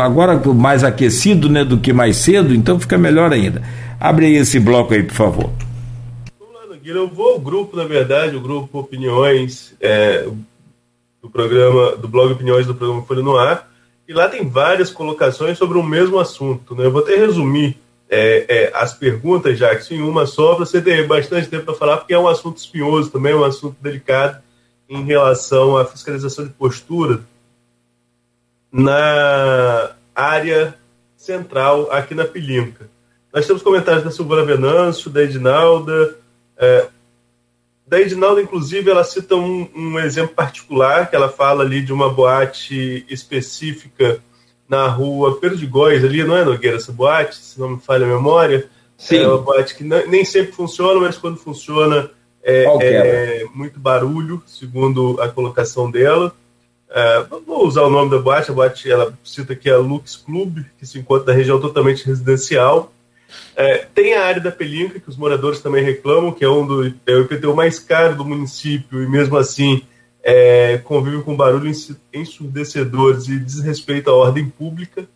agora mais aquecido né, do que mais cedo, então fica melhor ainda. Abre aí esse bloco aí, por favor. Vamos lá. Eu vou ao grupo, na verdade, o grupo Opiniões, é, do programa, do blog Opiniões do programa Folha no Ar, e lá tem várias colocações sobre o mesmo assunto. Né? Eu vou até resumir é, é, as perguntas, Jackson, em uma só, para você ter bastante tempo para falar, porque é um assunto espinhoso também, é um assunto delicado em relação à fiscalização de postura na área central aqui na Pilinca. Nós temos comentários da Silvana Venâncio, da Edinalda, é, da Edinalda, inclusive, ela cita um, um, exemplo particular, que ela fala ali de uma boate específica na rua Perdigóis, ali, não é, Nogueira, essa boate, se não me falha a memória? Sim. É uma boate que nem sempre funciona, mas quando funciona é, é muito barulho, segundo a colocação dela. É, vou usar o nome da boate, a boate, ela cita aqui a Lux Club, que se encontra na região totalmente residencial, é, tem a área da Pelinca, que os moradores também reclamam, que é um do é o IPTU mais caro do município, e mesmo assim é, convive com barulhos ensurdecedores e desrespeito à ordem pública.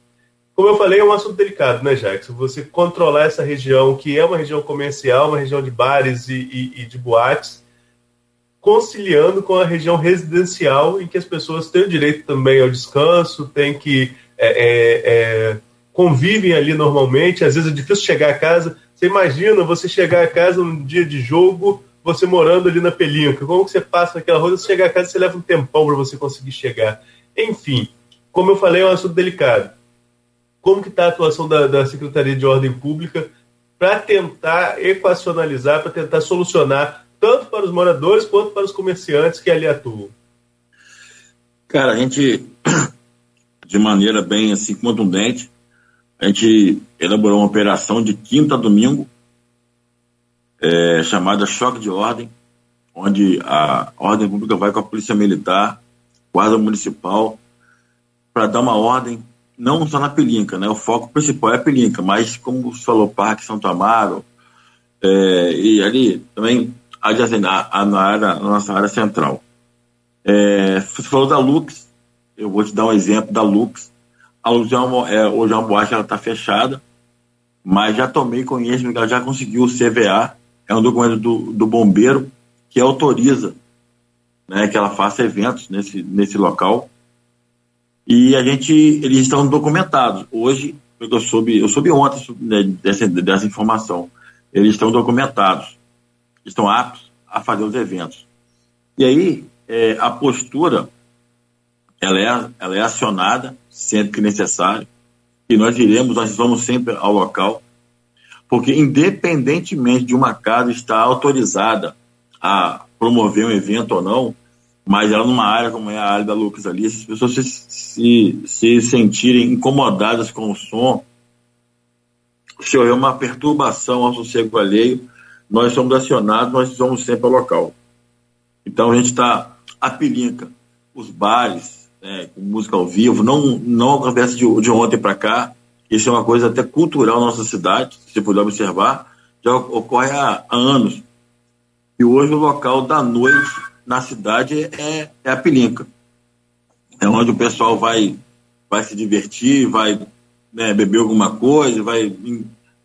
Como eu falei, é um assunto delicado, né, Jackson? Você controlar essa região, que é uma região comercial, uma região de bares e, e, e de boates, conciliando com a região residencial, em que as pessoas têm o direito também ao descanso, têm que é, é, é convivem ali normalmente, às vezes é difícil chegar a casa. Você imagina você chegar a casa num dia de jogo, você morando ali na Pelinca. Como que você passa naquela rua? Você chegar a casa, você leva um tempão para você conseguir chegar. Enfim, como eu falei, é um assunto delicado. Como que está a atuação da, da Secretaria de Ordem Pública para tentar equacionalizar, para tentar solucionar, tanto para os moradores quanto para os comerciantes que ali atuam? Cara, a gente, [clears throat] de maneira bem assim contundente, a gente elaborou uma operação de quinta a domingo, é, chamada Choque de Ordem, onde a ordem pública vai com a Polícia Militar, Guarda Municipal, para dar uma ordem, não só na Pelinca, né? O foco principal é a Pelinca, mas como você falou, Parque Santo Amaro, é, e ali também adjacente na, na, área, na nossa área central. É, você falou da Lux, eu vou te dar um exemplo da Lux. A uma, é, hoje é uma boate, ela está fechada, mas já tomei conhecimento que ela já conseguiu o CVA, é um documento do, do bombeiro que autoriza né, que ela faça eventos nesse, nesse local. E a gente, eles estão documentados. Hoje, eu soube, eu soube ontem né, dessa, dessa informação. Eles estão documentados, estão aptos a fazer os eventos. E aí, é, a postura, ela é, ela é acionada sempre que necessário, e nós iremos, nós vamos sempre ao local, porque independentemente de uma casa estar autorizada a promover um evento ou não, mas ela numa área como é a área da Lucas ali, se as pessoas se, se, se sentirem incomodadas com o som, se houver uma perturbação ao sossego alheio, nós somos acionados, nós vamos sempre ao local. Então a gente está a pilinca, os bares, né, com música ao vivo, não, não acontece de, de ontem para cá, isso é uma coisa até cultural na nossa cidade, se você puder observar, já ocorre há, há anos. E hoje o local da noite na cidade é, é a pilinca. É onde o pessoal vai, vai se divertir, vai né, beber alguma coisa, vai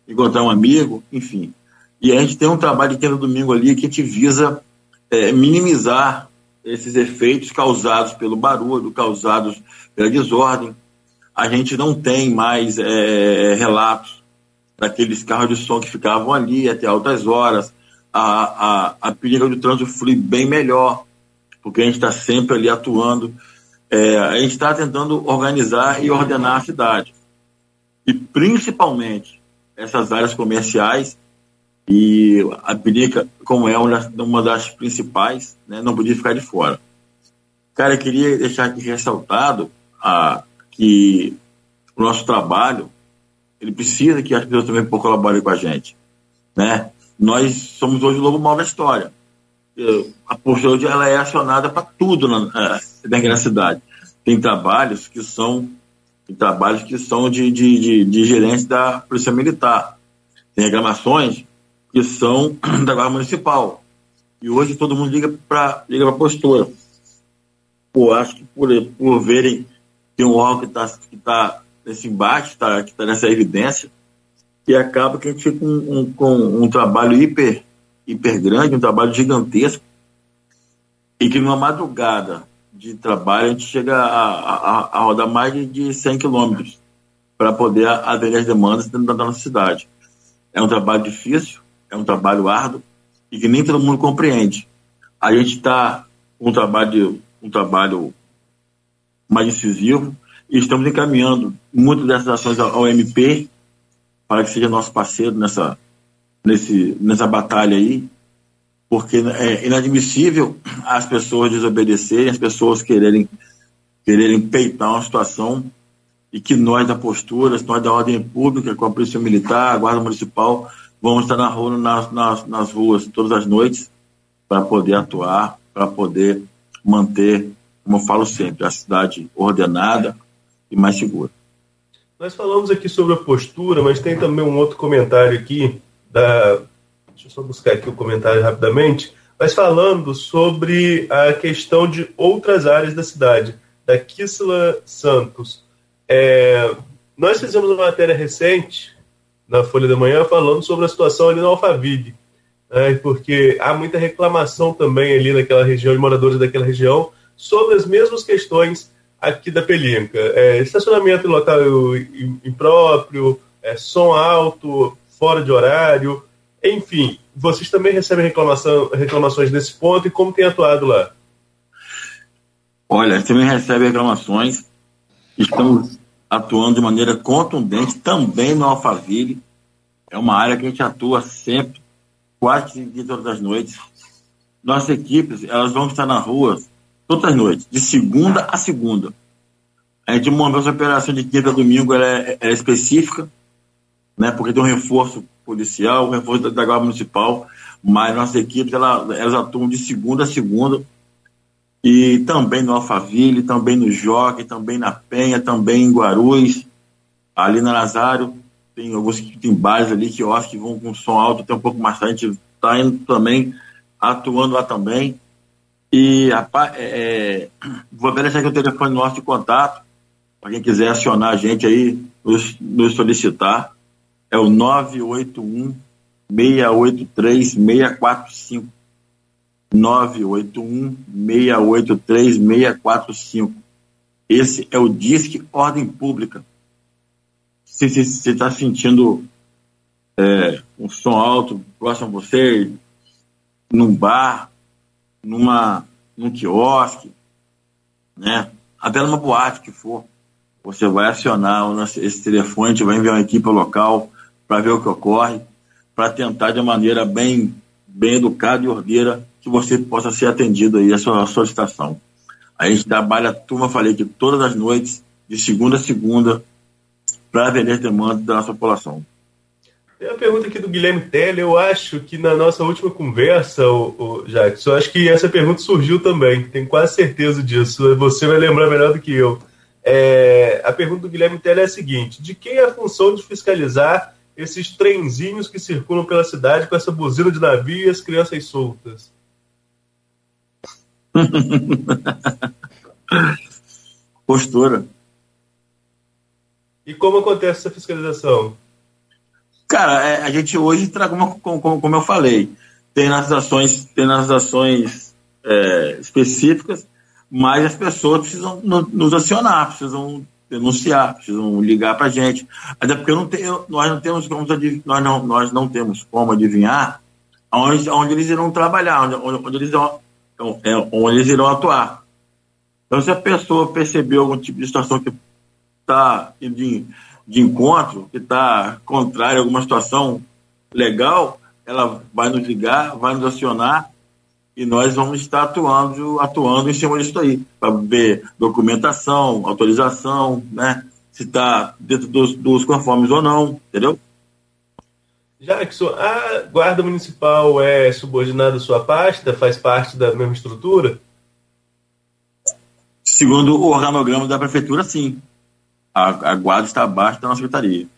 encontrar um amigo, enfim. E a gente tem um trabalho aqui no domingo ali que a gente visa é, minimizar esses efeitos causados pelo barulho, causados pela desordem. A gente não tem mais é, relatos daqueles carros de som que ficavam ali até altas horas. A, a, a perigo de trânsito flui bem melhor, porque a gente está sempre ali atuando. É, a gente está tentando organizar e ordenar a cidade. E principalmente essas áreas comerciais e a Pirica, como é uma das principais, né, não podia ficar de fora. Cara, eu queria deixar aqui ressaltado a, que o nosso trabalho, ele precisa que as pessoas também colaborem com a gente, né? Nós somos hoje o lobo mal da história. A postura hoje ela é acionada para tudo na, na cidade. Tem trabalhos que são tem trabalhos que são de, de, de, de gerente da Polícia Militar. Tem reclamações que são [clears throat] da Guarda Municipal. E hoje todo mundo liga para liga a postura. Pô, acho que por, por verem que um órgão que está que tá nesse embate, tá, que está nessa evidência, e acaba que a gente fica com um, com um trabalho hiper, hiper grande, um trabalho gigantesco, e que numa madrugada de trabalho a gente chega a, a, a rodar mais de 100 quilômetros para poder atender as demandas dentro da nossa cidade. É um trabalho difícil, é um trabalho árduo e que nem todo mundo compreende. A gente está com um trabalho, um trabalho mais incisivo e estamos encaminhando muitas dessas ações ao MP para que seja nosso parceiro nessa, nesse, nessa batalha aí, porque é inadmissível as pessoas desobedecerem, as pessoas quererem, quererem peitar uma situação e que nós da postura, nós da ordem pública, com a Polícia Militar, a Guarda Municipal, Vamos estar na rua, nas, nas, nas ruas todas as noites para poder atuar, para poder manter, como eu falo sempre, a cidade ordenada e mais segura. Nós falamos aqui sobre a postura, mas tem também um outro comentário aqui da. Deixa eu só buscar aqui o comentário rapidamente. Mas falando sobre a questão de outras áreas da cidade, da Kisla Santos. É, nós fizemos uma matéria recente na Folha da Manhã falando sobre a situação ali no Alphaville, né, porque há muita reclamação também ali naquela região, de moradores daquela região, sobre as mesmas questões aqui da Pelinca. É, estacionamento local impróprio, é, som alto, fora de horário, enfim. Vocês também recebem reclamação, reclamações nesse ponto e como tem atuado lá? Olha, também recebe reclamações. Estamos atuando de maneira contundente também no Alphaville. É uma área que a gente atua sempre, quase de todas as noites. Nossas equipes, elas vão estar na rua todas as noites, de segunda a segunda. A gente montou essa operação de quinta a domingo, ela é, é específica, né, porque tem um reforço policial, um reforço da, da Guarda Municipal, mas nossas equipes, ela, elas atuam de segunda a segunda, e também no Alphaville, também no Joque, também na Penha, também em Guarulhos, ali na Nazário, tem alguns que tem bares ali que eu acho que vão com som alto até um pouco mais tarde, a gente está indo também, atuando lá também. E rapaz, é, é vou deixar aqui o telefone nosso de contato, para quem quiser acionar a gente aí, nos, nos solicitar. É o 981 683 645. 981 683 645. Esse é o Disque Ordem Pública. Se você está sentindo é, um som alto próximo a você, num bar, numa, num quiosque, né? até numa boate que for, você vai acionar esse telefone, vai enviar uma equipe local para ver o que ocorre, para tentar de maneira bem, bem educada e ordeira que você possa ser atendido aí a sua solicitação. A gente trabalha a turma, falei que todas as noites, de segunda a segunda, para atender as demandas da nossa população. Tem uma pergunta aqui do Guilherme Teller. Eu acho que na nossa última conversa, o, o Jackson, eu acho que essa pergunta surgiu também. Tenho quase certeza disso. Você vai lembrar melhor do que eu. É, a pergunta do Guilherme Teller é a seguinte: de quem é a função de fiscalizar esses trenzinhos que circulam pela cidade com essa buzina de navio e as crianças soltas? [laughs] Postura. E como acontece essa fiscalização? Cara, é, a gente hoje traga uma, como, como, eu falei, tem nas ações, tem nas ações é, específicas, mas as pessoas precisam nos acionar, precisam denunciar, precisam ligar para a gente. Até porque não tem, nós não temos como nós não, nós não temos como adivinhar onde, onde eles irão trabalhar, onde, onde eles irão, onde eles irão atuar. Então, se a pessoa percebeu algum tipo de situação que está de, de encontro, que está contrária a alguma situação legal, ela vai nos ligar, vai nos acionar e nós vamos estar atuando, atuando em cima disso aí, para ver documentação, autorização, né? Se está dentro dos, dos conformes ou não, entendeu? Jackson, a Guarda Municipal é subordinada à sua pasta? Faz parte da mesma estrutura? Segundo o organograma da Prefeitura, sim. A, a Guarda está abaixo da nossa Secretaria.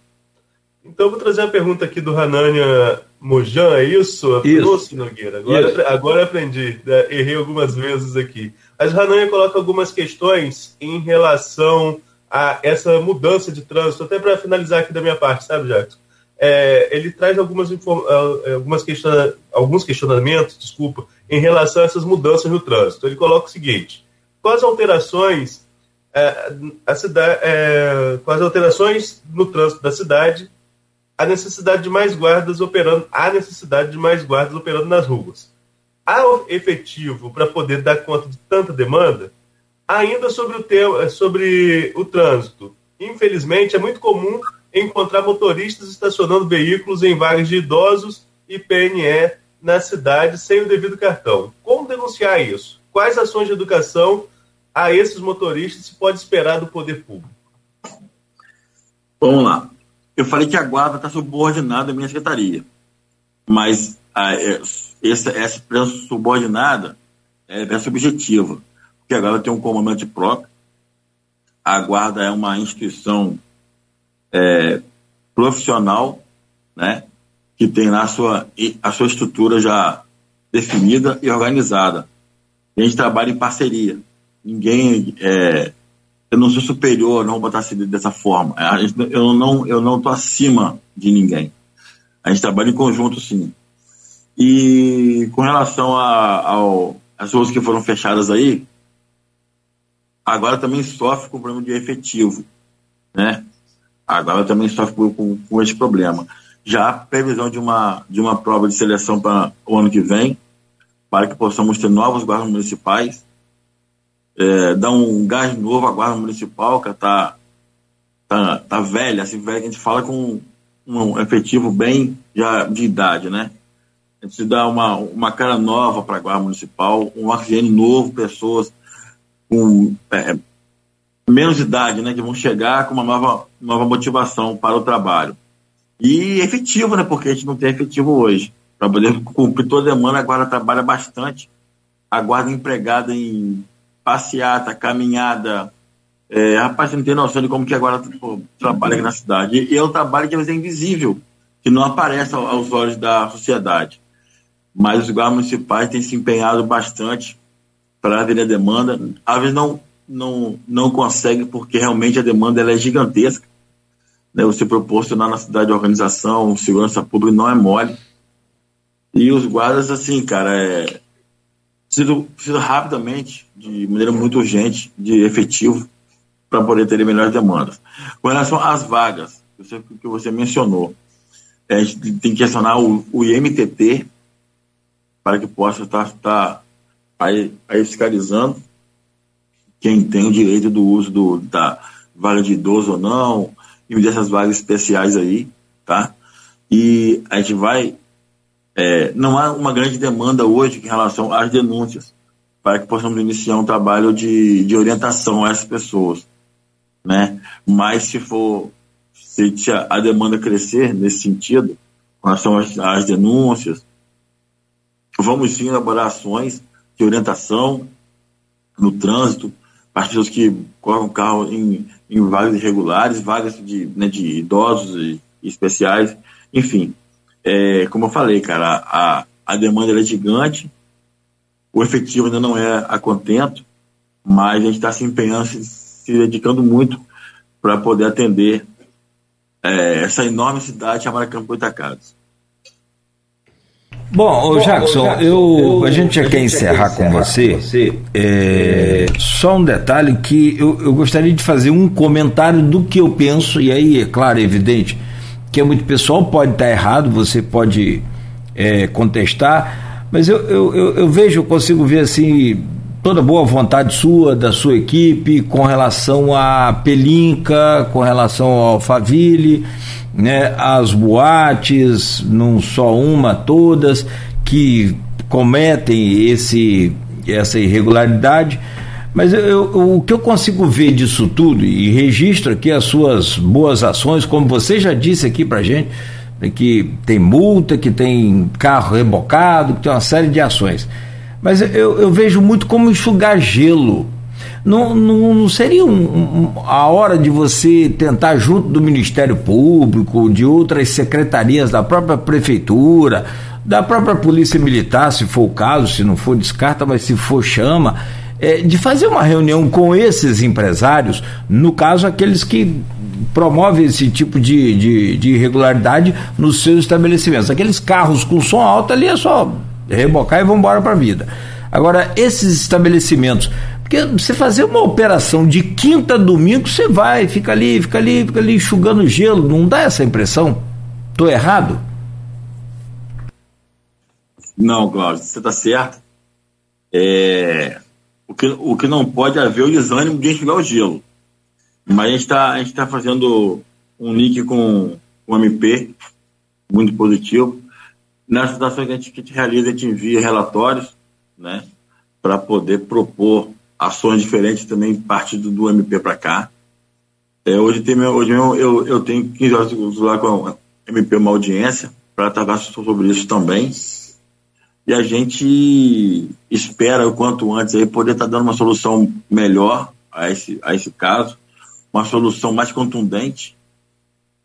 Então, vou trazer uma pergunta aqui do Hanania Mojan, é isso? Isso. Nossa, Nogueira. Agora, isso. agora aprendi, né? errei algumas vezes aqui. Mas o Hanania coloca algumas questões em relação a essa mudança de trânsito, até para finalizar aqui da minha parte, sabe, Jackson? É, ele traz algumas, é, algumas questiona, alguns questionamentos, desculpa, em relação a essas mudanças no trânsito. Ele coloca o seguinte: as alterações, é, a cidade, é, com as alterações no trânsito da cidade, a necessidade de mais guardas operando, a necessidade de mais guardas operando nas ruas. Há efetivo para poder dar conta de tanta demanda? Ainda sobre o tema, sobre o trânsito. Infelizmente, é muito comum encontrar motoristas estacionando veículos em vagas de idosos e PNE na cidade sem o devido cartão. Como denunciar isso? Quais ações de educação a esses motoristas se pode esperar do poder público? Vamos lá. Eu falei que a guarda está subordinada à minha secretaria, mas a, é, essa, essa subordinada é, é subjetiva, porque a guarda tem um comandante próprio, a guarda é uma instituição é, profissional, né, que tem lá a sua, a sua estrutura já definida e organizada. a gente trabalha em parceria. Ninguém. É, eu não sou superior, não vou botar assim dessa forma. Gente, eu não eu não estou acima de ninguém. A gente trabalha em conjunto, sim. E com relação às ruas que foram fechadas aí, agora também sofre com problema de efetivo. Né? Agora também sofre com, com esse problema. Já previsão de uma, de uma prova de seleção para o ano que vem, para que possamos ter novos guardas municipais, é, dar um gás novo à guarda municipal, que está tá, tá velha, assim, velha, a gente fala com um efetivo bem já de idade, né? A gente dá uma, uma cara nova para a guarda municipal, um oxigênio novo, pessoas com é, menos idade, né, que vão chegar com uma nova, nova motivação para o trabalho. E efetivo, né, porque a gente não tem efetivo hoje. Para poder cumprir toda a demanda, a guarda trabalha bastante. A guarda empregada em passeata, caminhada. É, rapaz, você não tem noção de como que a guarda pô, trabalha aqui na cidade. E é um trabalho que às vezes é invisível, que não aparece aos olhos da sociedade. Mas os guardas municipais têm se empenhado bastante para atender a demanda. Às vezes não, não, não consegue porque realmente a demanda ela é gigantesca. Né? Você proporcionar na cidade organização, segurança pública não é mole. E os guardas, assim, cara, é, precisa, precisa rapidamente, de maneira muito urgente, de efetivo, para poder ter melhores demandas. Com relação às vagas, que você mencionou, a gente tem que acionar o, o IMTT para que possa estar, estar aí, aí fiscalizando quem tem o direito do uso do, da vaga de idoso ou não, e dessas vagas especiais aí, tá? E a gente vai. É, não há uma grande demanda hoje em relação às denúncias, para que possamos iniciar um trabalho de, de orientação a essas pessoas, né? Mas se for se a demanda crescer nesse sentido, com relação às, às denúncias, vamos sim elaborar ações de orientação no trânsito, as pessoas que colocam carro em, em vagas irregulares, vagas de, né, de idosos e, especiais, enfim. É, como eu falei, cara, a, a demanda é gigante, o efetivo ainda não é a contento, mas a gente está se empenhando, se, se dedicando muito para poder atender é, essa enorme cidade chamada Campo Goitacazes. Bom, Bom Jackson, Jackson eu, eu, a gente já quer encerrar com você. você. É, só um detalhe que eu, eu gostaria de fazer um comentário do que eu penso, e aí, é claro, é evidente que é muito pessoal, pode estar errado, você pode é, contestar, mas eu, eu, eu, eu vejo, eu consigo ver assim toda boa vontade sua, da sua equipe, com relação à Pelinca, com relação ao Alphaville, né, as boates, não só uma, todas, que cometem esse, essa irregularidade. Mas eu, eu, o que eu consigo ver disso tudo, e registro aqui as suas boas ações, como você já disse aqui pra gente, né, que tem multa, que tem carro rebocado, que tem uma série de ações. Mas eu, eu vejo muito como enxugar gelo. Não, não, não seria um, um, a hora de você tentar, junto do Ministério Público, de outras secretarias da própria Prefeitura, da própria Polícia Militar, se for o caso, se não for, descarta, mas se for, chama, é, de fazer uma reunião com esses empresários, no caso, aqueles que promovem esse tipo de, de, de irregularidade nos seus estabelecimentos. Aqueles carros com som alto ali é só rebocar e vamos embora para a vida. Agora, esses estabelecimentos, porque você fazer uma operação de quinta a domingo, você vai, fica ali, fica ali, fica ali enxugando gelo, não dá essa impressão? Estou errado? Não, Cláudio, você está certo. É, o, que, o que não pode haver é o desânimo de enxugar o gelo. Mas a gente está tá fazendo um link com o MP, muito positivo. Nessa situação que a gente, que a gente realiza, a gente envia relatórios, né, para poder propor ações diferentes também, parte do, do MP para cá. É, hoje tem meu, hoje eu, eu, tenho 15 horas lá com a MP uma audiência para tratar sobre isso também. E a gente espera o quanto antes aí poder estar tá dando uma solução melhor a esse, a esse caso, uma solução mais contundente,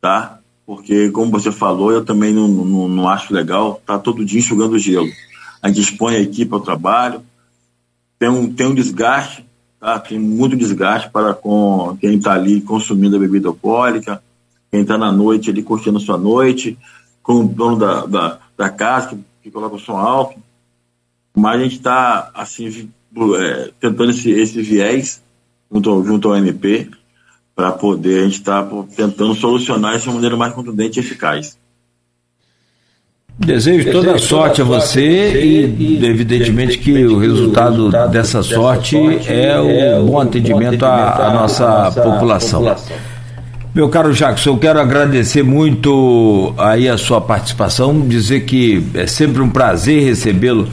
tá? porque, como você falou, eu também não, não, não acho legal tá todo dia enxugando gelo. A gente expõe a equipe ao trabalho, tem um, tem um desgaste, tá? tem muito desgaste para com quem está ali consumindo a bebida alcoólica, quem está na noite ali curtindo a sua noite, com o dono da, da, da casa que, que coloca o som alto. Mas a gente está assim, é, tentando esse, esse viés junto, junto ao MP para poder a gente estar tá tentando solucionar isso de uma maneira mais contundente e eficaz. Desejo, Desejo toda a sorte a você e, e evidentemente que o resultado dessa sorte é o é bom atendimento à, à nossa população. Meu caro Jackson, eu quero agradecer muito aí a sua participação, dizer que é sempre um prazer recebê-lo.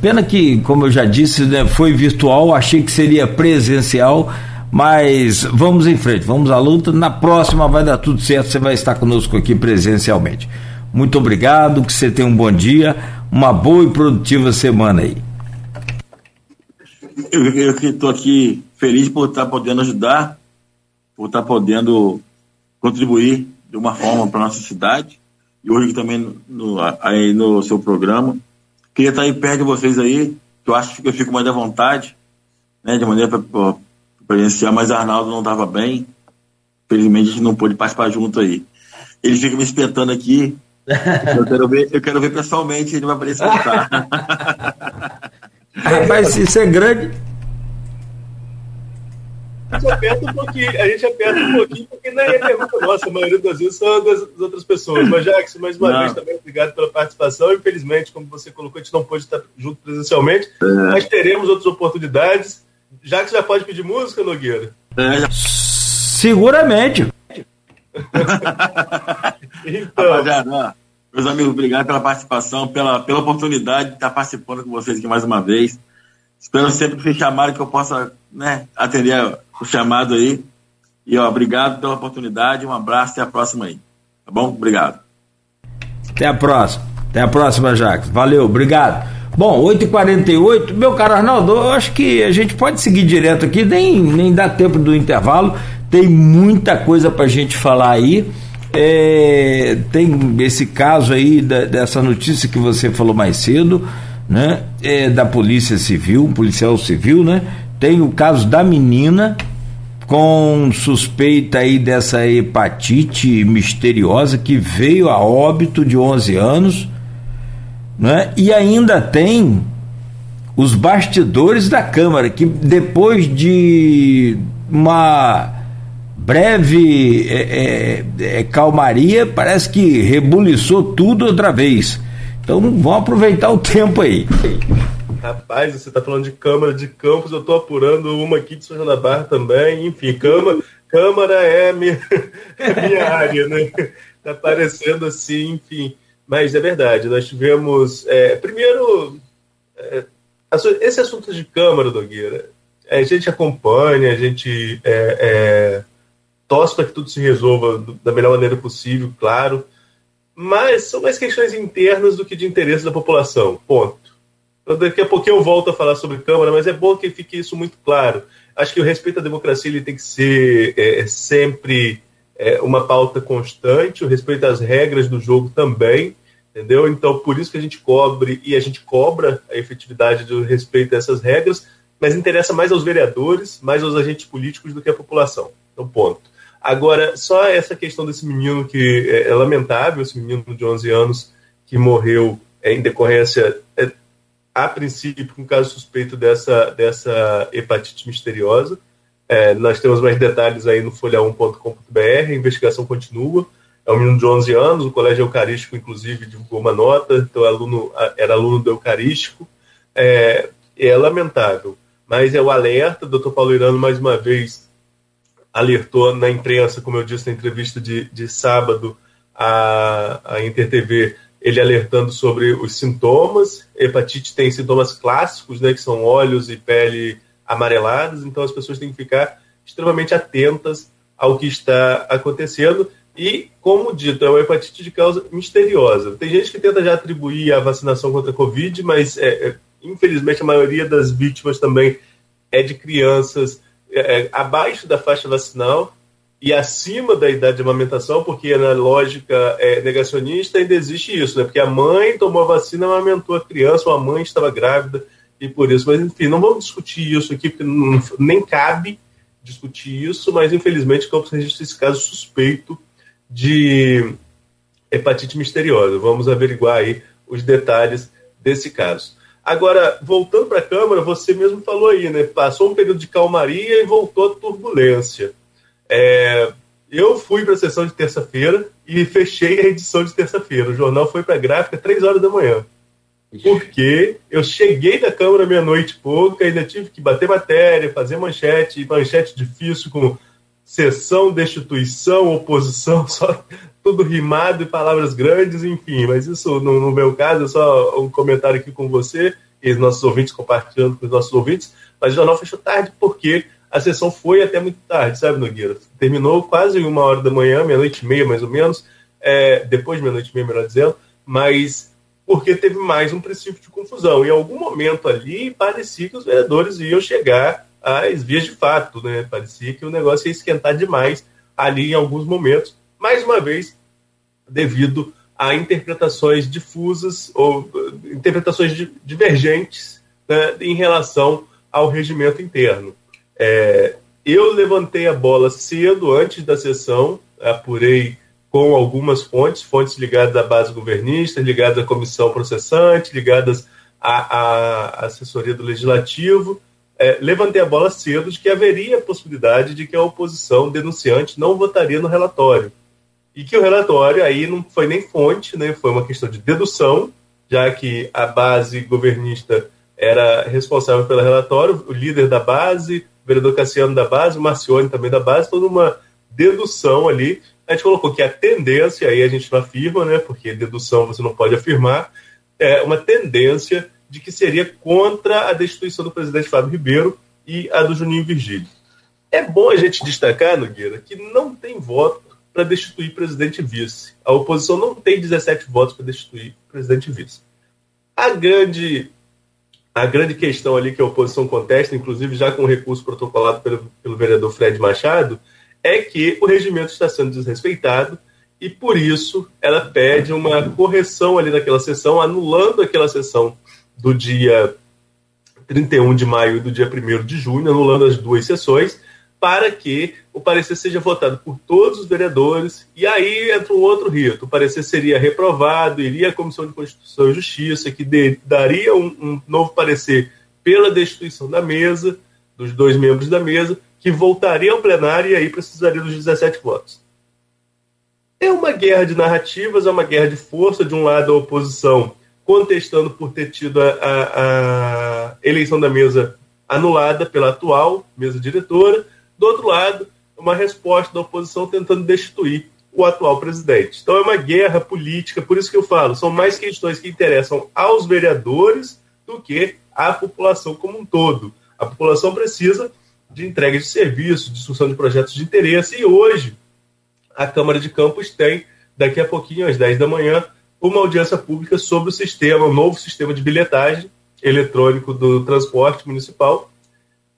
Pena que, como eu já disse, né, foi virtual, achei que seria presencial mas vamos em frente, vamos à luta. Na próxima vai dar tudo certo, você vai estar conosco aqui presencialmente. Muito obrigado, que você tenha um bom dia, uma boa e produtiva semana aí. Eu estou aqui feliz por estar podendo ajudar, por estar podendo contribuir de uma forma para nossa cidade e hoje também no, aí no seu programa. Queria estar aí perto de vocês aí, que eu acho que eu fico mais à vontade, né, de maneira para presenciar, mas Arnaldo não estava bem. Felizmente a gente não pôde participar junto aí. Ele fica me espetando aqui. Eu quero ver, eu quero ver pessoalmente, ele vai poder espetar. [laughs] Rapaz, se isso é grande, a gente aperta um pouquinho, a gente aperta um pouquinho, porque não é pergunta nossa, a maioria das vezes são das, das outras pessoas. Mas, Jackson, mais uma não. vez também obrigado pela participação. Infelizmente, como você colocou, a gente não pôde estar junto presencialmente, é. mas teremos outras oportunidades. Jackson já pode pedir música, Nogueira? É, já... Seguramente. [laughs] então. Rapaziada, meus amigos, obrigado pela participação, pela, pela oportunidade de estar participando com vocês aqui mais uma vez. Espero sempre que vocês chamarem que eu possa né, atender o chamado aí. E ó, obrigado pela oportunidade, um abraço, até a próxima aí. Tá bom? Obrigado. Até a próxima. Até a próxima, Jacques. Valeu, obrigado. Bom, 8h48, meu caro Arnaldo, eu acho que a gente pode seguir direto aqui, nem, nem dá tempo do intervalo, tem muita coisa pra gente falar aí. É, tem esse caso aí da, dessa notícia que você falou mais cedo, né? É, da Polícia Civil, um policial civil, né? Tem o caso da menina com suspeita aí dessa hepatite misteriosa que veio a óbito de 11 anos, né? E ainda tem os bastidores da Câmara que depois de uma breve é, é, é, calmaria parece que rebuliçou tudo outra vez. Então vamos aproveitar o [laughs] tempo aí. Rapaz, você está falando de Câmara de Campos, eu estou apurando uma aqui de São João da Barra também. Enfim, Câmara, Câmara é minha, [laughs] é minha área, né? Está aparecendo assim, enfim. Mas é verdade, nós tivemos. É, primeiro, é, esse assunto de Câmara, Dogueira, a gente acompanha, a gente é, é torce para que tudo se resolva da melhor maneira possível, claro. Mas são mais questões internas do que de interesse da população. Ponto. Então, daqui a pouquinho eu volto a falar sobre Câmara, mas é bom que fique isso muito claro. Acho que o respeito à democracia ele tem que ser é, é, sempre é, uma pauta constante, o respeito às regras do jogo também, entendeu? Então, por isso que a gente cobre e a gente cobra a efetividade do respeito a essas regras, mas interessa mais aos vereadores, mais aos agentes políticos do que à população. Então, ponto. Agora, só essa questão desse menino que é, é lamentável, esse menino de 11 anos que morreu é, em decorrência é, a princípio, com caso suspeito dessa, dessa hepatite misteriosa. É, nós temos mais detalhes aí no folha1.com.br, a investigação continua. É um menino de 11 anos, o Colégio Eucarístico, inclusive, divulgou uma nota, então aluno, era aluno do Eucarístico. É, é lamentável, mas é o alerta. Doutor Paulo Irano, mais uma vez, alertou na imprensa, como eu disse na entrevista de, de sábado, a, a Inter TV ele alertando sobre os sintomas. Hepatite tem sintomas clássicos, né, que são olhos e pele amarelados, então as pessoas têm que ficar extremamente atentas ao que está acontecendo. E, como dito, é uma hepatite de causa misteriosa. Tem gente que tenta já atribuir a vacinação contra a Covid, mas é, é, infelizmente a maioria das vítimas também é de crianças é, é abaixo da faixa vacinal e acima da idade de amamentação, porque na lógica é, negacionista ainda existe isso, né? Porque a mãe tomou a vacina, amamentou a criança, ou a mãe estava grávida e por isso. Mas enfim, não vamos discutir isso aqui, porque não, nem cabe discutir isso, mas infelizmente Campos registra esse caso suspeito de hepatite misteriosa. Vamos averiguar aí os detalhes desse caso. Agora, voltando para a Câmara, você mesmo falou aí, né? Passou um período de calmaria e voltou a turbulência. É, eu fui para a sessão de terça-feira e fechei a edição de terça-feira. O jornal foi para a gráfica três horas da manhã. Porque eu cheguei da Câmara meia-noite e pouca, ainda tive que bater matéria, fazer manchete, manchete difícil com sessão, destituição, oposição, [laughs] só tudo rimado e palavras grandes, enfim. Mas isso, no, no meu caso, é só um comentário aqui com você e os nossos ouvintes, compartilhando com os nossos ouvintes. Mas o jornal fechou tarde porque a sessão foi até muito tarde, sabe, Nogueira? Terminou quase uma hora da manhã, meia-noite e meia, mais ou menos, é, depois de meia-noite e meia, melhor dizendo, mas porque teve mais um princípio de confusão. Em algum momento ali, parecia que os vereadores iam chegar às vias de fato, né? Parecia que o negócio ia esquentar demais ali em alguns momentos, mais uma vez, devido a interpretações difusas ou interpretações divergentes né, em relação ao regimento interno. É, eu levantei a bola cedo, antes da sessão, apurei com algumas fontes, fontes ligadas à base governista, ligadas à comissão processante, ligadas à, à assessoria do legislativo. É, levantei a bola cedo de que haveria a possibilidade de que a oposição denunciante não votaria no relatório. E que o relatório aí não foi nem fonte, né, foi uma questão de dedução, já que a base governista era responsável pelo relatório, o líder da base, o vereador Cassiano da base, o Marcione também da base, toda uma dedução ali. A gente colocou que a tendência, aí a gente não afirma, né, porque dedução você não pode afirmar, é uma tendência de que seria contra a destituição do presidente Fábio Ribeiro e a do Juninho Virgílio. É bom a gente destacar, Nogueira, que não tem voto para destituir presidente e vice. A oposição não tem 17 votos para destituir presidente e vice. A grande a grande questão ali que a oposição contesta, inclusive já com recurso protocolado pelo, pelo vereador Fred Machado, é que o regimento está sendo desrespeitado e, por isso, ela pede uma correção ali naquela sessão, anulando aquela sessão do dia 31 de maio e do dia 1 de junho, anulando as duas sessões, para que o parecer seja votado por todos os vereadores, e aí entra um outro rito. O parecer seria reprovado, iria à Comissão de Constituição e Justiça, que de, daria um, um, novo parecer pela destituição da mesa, dos dois membros da mesa, que voltaria ao plenário e aí precisaria dos 17 votos. É uma guerra de narrativas, é uma guerra de força. De um lado, a oposição contestando por ter tido a, a, a eleição da mesa anulada pela atual mesa diretora, do outro lado, uma resposta da oposição tentando destituir o atual presidente. Então é uma guerra política, por isso que eu falo, são mais questões que interessam aos vereadores do que à população como um todo. A população precisa de entrega de serviços, discussão de projetos de interesse, e hoje a Câmara de Campos tem, daqui a pouquinho, às 10 da manhã, uma audiência pública sobre o sistema, o novo sistema de bilhetagem eletrônico do transporte municipal,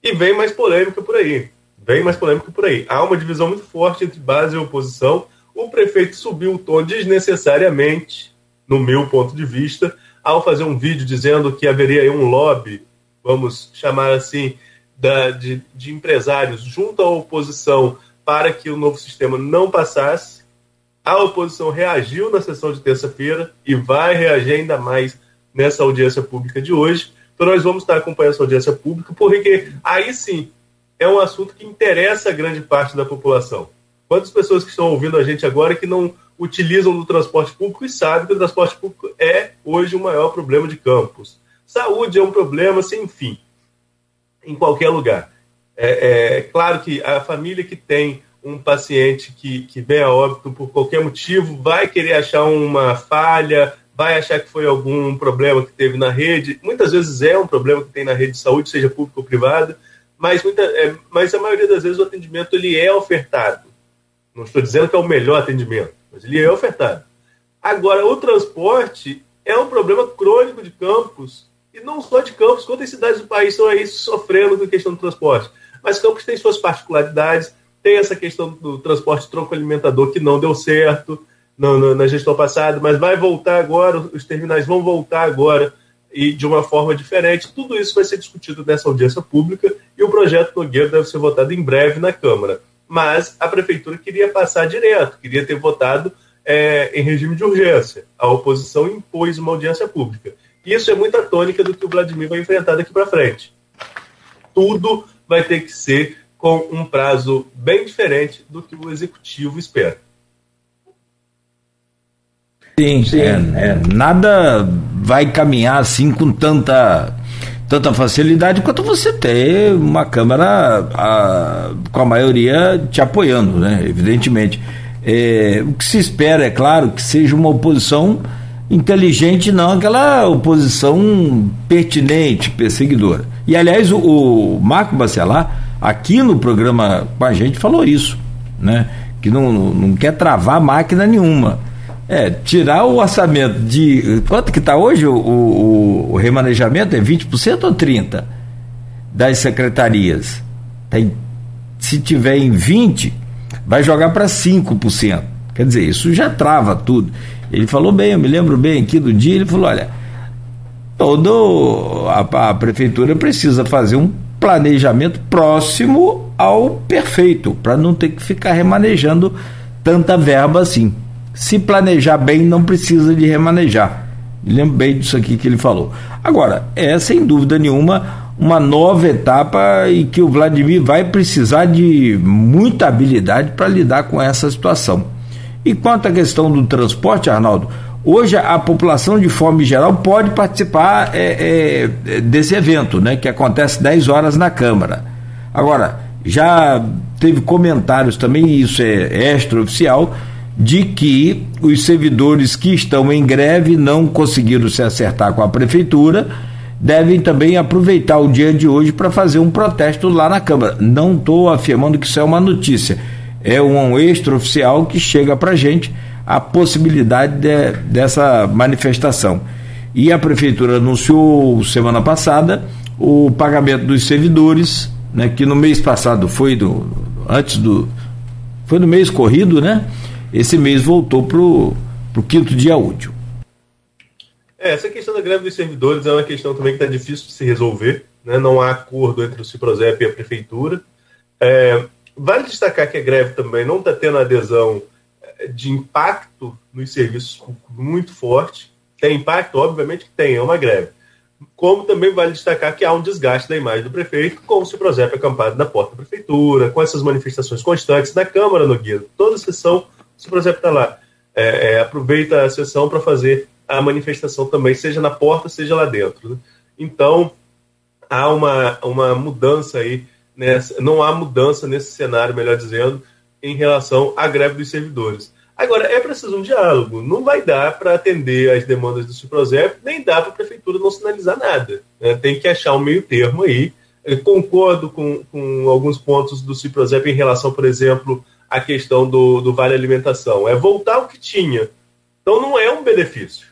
e vem mais polêmica por aí vem mais polêmica por aí. Há uma divisão muito forte entre base e oposição. O prefeito subiu o tom desnecessariamente, no meu ponto de vista, ao fazer um vídeo dizendo que haveria um lobby, vamos chamar assim, da, de, de empresários junto à oposição para que o novo sistema não passasse. A oposição reagiu na sessão de terça-feira e vai reagir ainda mais nessa audiência pública de hoje. Então, nós vamos estar acompanhando essa audiência pública, porque aí sim é um assunto que interessa a grande parte da população. Quantas pessoas que estão ouvindo a gente agora que não utilizam do transporte público e sabem que o transporte público é hoje o maior problema de campos. Saúde é um problema sem fim, em qualquer lugar. É, é claro que a família que tem um paciente que, que vem a óbito por qualquer motivo vai querer achar uma falha, vai achar que foi algum problema que teve na rede. Muitas vezes é um problema que tem na rede de saúde, seja pública ou privada, mas, muita, é, mas a maioria das vezes o atendimento ele é ofertado. Não estou dizendo que é o melhor atendimento, mas ele é ofertado. Agora, o transporte é um problema crônico de Campos, e não só de Campos, quantas cidades do país estão aí sofrendo com a questão do transporte. Mas Campos tem suas particularidades, tem essa questão do transporte tronco-alimentador que não deu certo na gestão passada, mas vai voltar agora, os terminais vão voltar agora e de uma forma diferente. Tudo isso vai ser discutido nessa audiência pública e o projeto Nogueira deve ser votado em breve na Câmara. Mas a prefeitura queria passar direto, queria ter votado é, em regime de urgência. A oposição impôs uma audiência pública. Isso é muita tônica do que o Vladimir vai enfrentar daqui para frente. Tudo vai ter que ser com um prazo bem diferente do que o executivo espera. Sim, Sim. É, é, nada vai caminhar assim com tanta tanta facilidade quanto você ter uma Câmara a, com a maioria te apoiando, né? Evidentemente. É, o que se espera, é claro, que seja uma oposição inteligente, não aquela oposição pertinente, perseguidora. E aliás, o, o Marco Bacelar, aqui no programa com a gente, falou isso, né? Que não, não quer travar máquina nenhuma é, tirar o orçamento de. Quanto que está hoje o, o, o, remanejamento? É 20% ou 30% das secretarias? Tem, se tiver em 20%, vai jogar para 5%. Quer dizer, isso já trava tudo. Ele falou bem, eu me lembro bem aqui do dia, ele falou: olha, todo a, a prefeitura precisa fazer um planejamento próximo ao perfeito, para não ter que ficar remanejando tanta verba assim. Se planejar bem, não precisa de remanejar. Lembro bem disso aqui que ele falou. Agora, é sem dúvida nenhuma uma nova etapa e que o Vladimir vai precisar de muita habilidade para lidar com essa situação. E quanto à questão do transporte, Arnaldo, hoje a população de forma geral pode participar é, é, desse evento, né, que acontece 10 horas na Câmara. Agora, já teve comentários também, isso é extraoficial, de que os servidores que estão em greve não conseguiram se acertar com a prefeitura devem também aproveitar o dia de hoje para fazer um protesto lá na Câmara. Não estou afirmando que isso é uma notícia, é um extraoficial que chega para a gente a possibilidade de, dessa manifestação. E a Prefeitura anunciou semana passada o pagamento dos servidores, né, que no mês passado foi do. antes do. foi no mês corrido, né? Esse mês voltou para o quinto dia útil. É, essa questão da greve dos servidores é uma questão também que está difícil de se resolver. Né? Não há acordo entre o Ciprozep e a Prefeitura. É, vale destacar que a greve também não está tendo adesão é, de impacto nos serviços muito forte. Tem impacto? Obviamente que tem, é uma greve. Como também vale destacar que há um desgaste da imagem do prefeito, com o Ciprozep acampado na porta da prefeitura, com essas manifestações constantes na Câmara, no Guia. Toda sessão, o Ciprozep está lá. É, é, aproveita a sessão para fazer a manifestação também, seja na porta, seja lá dentro. Né? Então, há uma, uma mudança aí, nessa, não há mudança nesse cenário, melhor dizendo, em relação à greve dos servidores. Agora, é preciso um diálogo. Não vai dar para atender as demandas do Ciprozep, nem dá para a prefeitura não sinalizar nada. Né? Tem que achar um meio termo aí. Eu concordo com, com alguns pontos do Ciprozep em relação, por exemplo, à questão do, do Vale Alimentação. É voltar ao que tinha. Então, não é um benefício.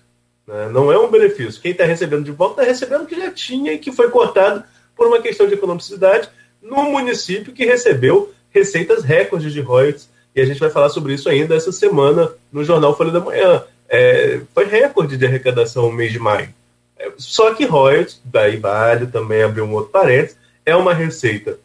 Né? Não é um benefício. Quem está recebendo de volta está recebendo o que já tinha e que foi cortado por uma questão de economicidade num município que recebeu receitas recordes de royalties. E a gente vai falar sobre isso ainda essa semana no Jornal Folha da Manhã. É, foi recorde de arrecadação no mês de maio. É, só que royalties, daí vale também abrir um outro parênteses, é uma receita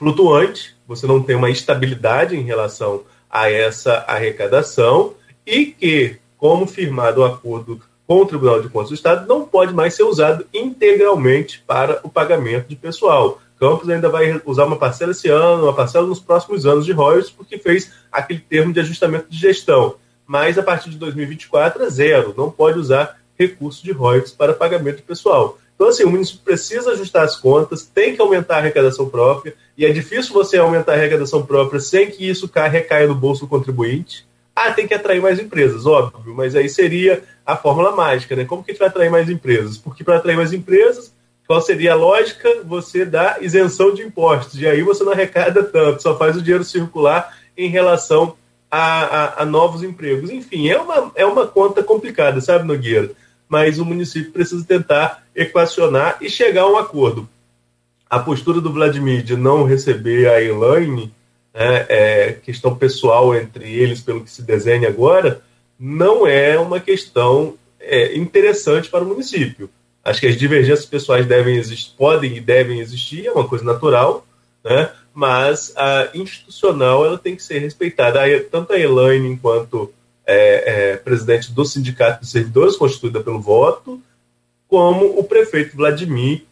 flutuante, você não tem uma estabilidade em relação a essa arrecadação e que, como firmado o acordo com o Tribunal de Contas do Estado não pode mais ser usado integralmente para o pagamento de pessoal. Campos ainda vai usar uma parcela esse ano, uma parcela nos próximos anos de royalties, porque fez aquele termo de ajustamento de gestão. Mas a partir de 2024 é zero, não pode usar recurso de royalties para pagamento pessoal. Então, assim, o município precisa ajustar as contas, tem que aumentar a arrecadação própria, e é difícil você aumentar a arrecadação própria sem que isso recaia no bolso do contribuinte. Ah, tem que atrair mais empresas, óbvio, mas aí seria a fórmula mágica, né? Como que a gente vai atrair mais empresas? Porque para atrair mais empresas, qual seria a lógica? Você dá isenção de impostos, e aí você não arrecada tanto, só faz o dinheiro circular em relação a, a, a novos empregos. Enfim, é uma, é uma conta complicada, sabe, Nogueira? Mas o município precisa tentar equacionar e chegar a um acordo. A postura do Vladimir de não receber a Elaine né, é, questão pessoal entre eles, pelo que se desenha agora, não é uma questão é, interessante para o município. Acho que as divergências pessoais devem existir, podem e devem existir, é uma coisa natural, né? mas a institucional ela tem que ser respeitada. Tanto a Elaine, enquanto é, é, presidente do Sindicato de Servidores, constituída pelo voto, como o prefeito Vladimir,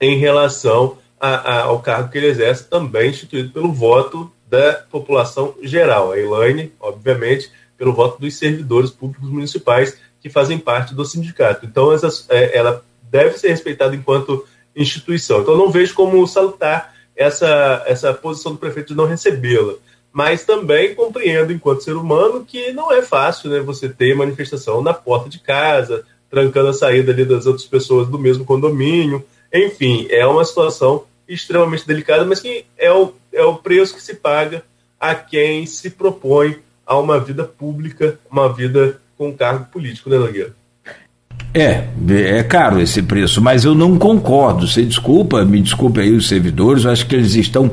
em relação a, a, ao cargo que ele exerce, também instituído pelo voto da população geral. A Elaine, obviamente, pelo voto dos servidores públicos municipais que fazem parte do sindicato. Então, essas, é, ela deve ser respeitada enquanto instituição. Então, não vejo como salutar essa, essa posição do prefeito de não recebê-la. Mas também compreendo, enquanto ser humano, que não é fácil né, você ter manifestação na porta de casa, trancando a saída ali das outras pessoas do mesmo condomínio. Enfim, é uma situação extremamente delicada, mas que é o, é o preço que se paga a quem se propõe a uma vida pública, uma vida com cargo político, né, Nogueira? É, é caro esse preço, mas eu não concordo. Você desculpa, me desculpe aí os servidores, eu acho que eles estão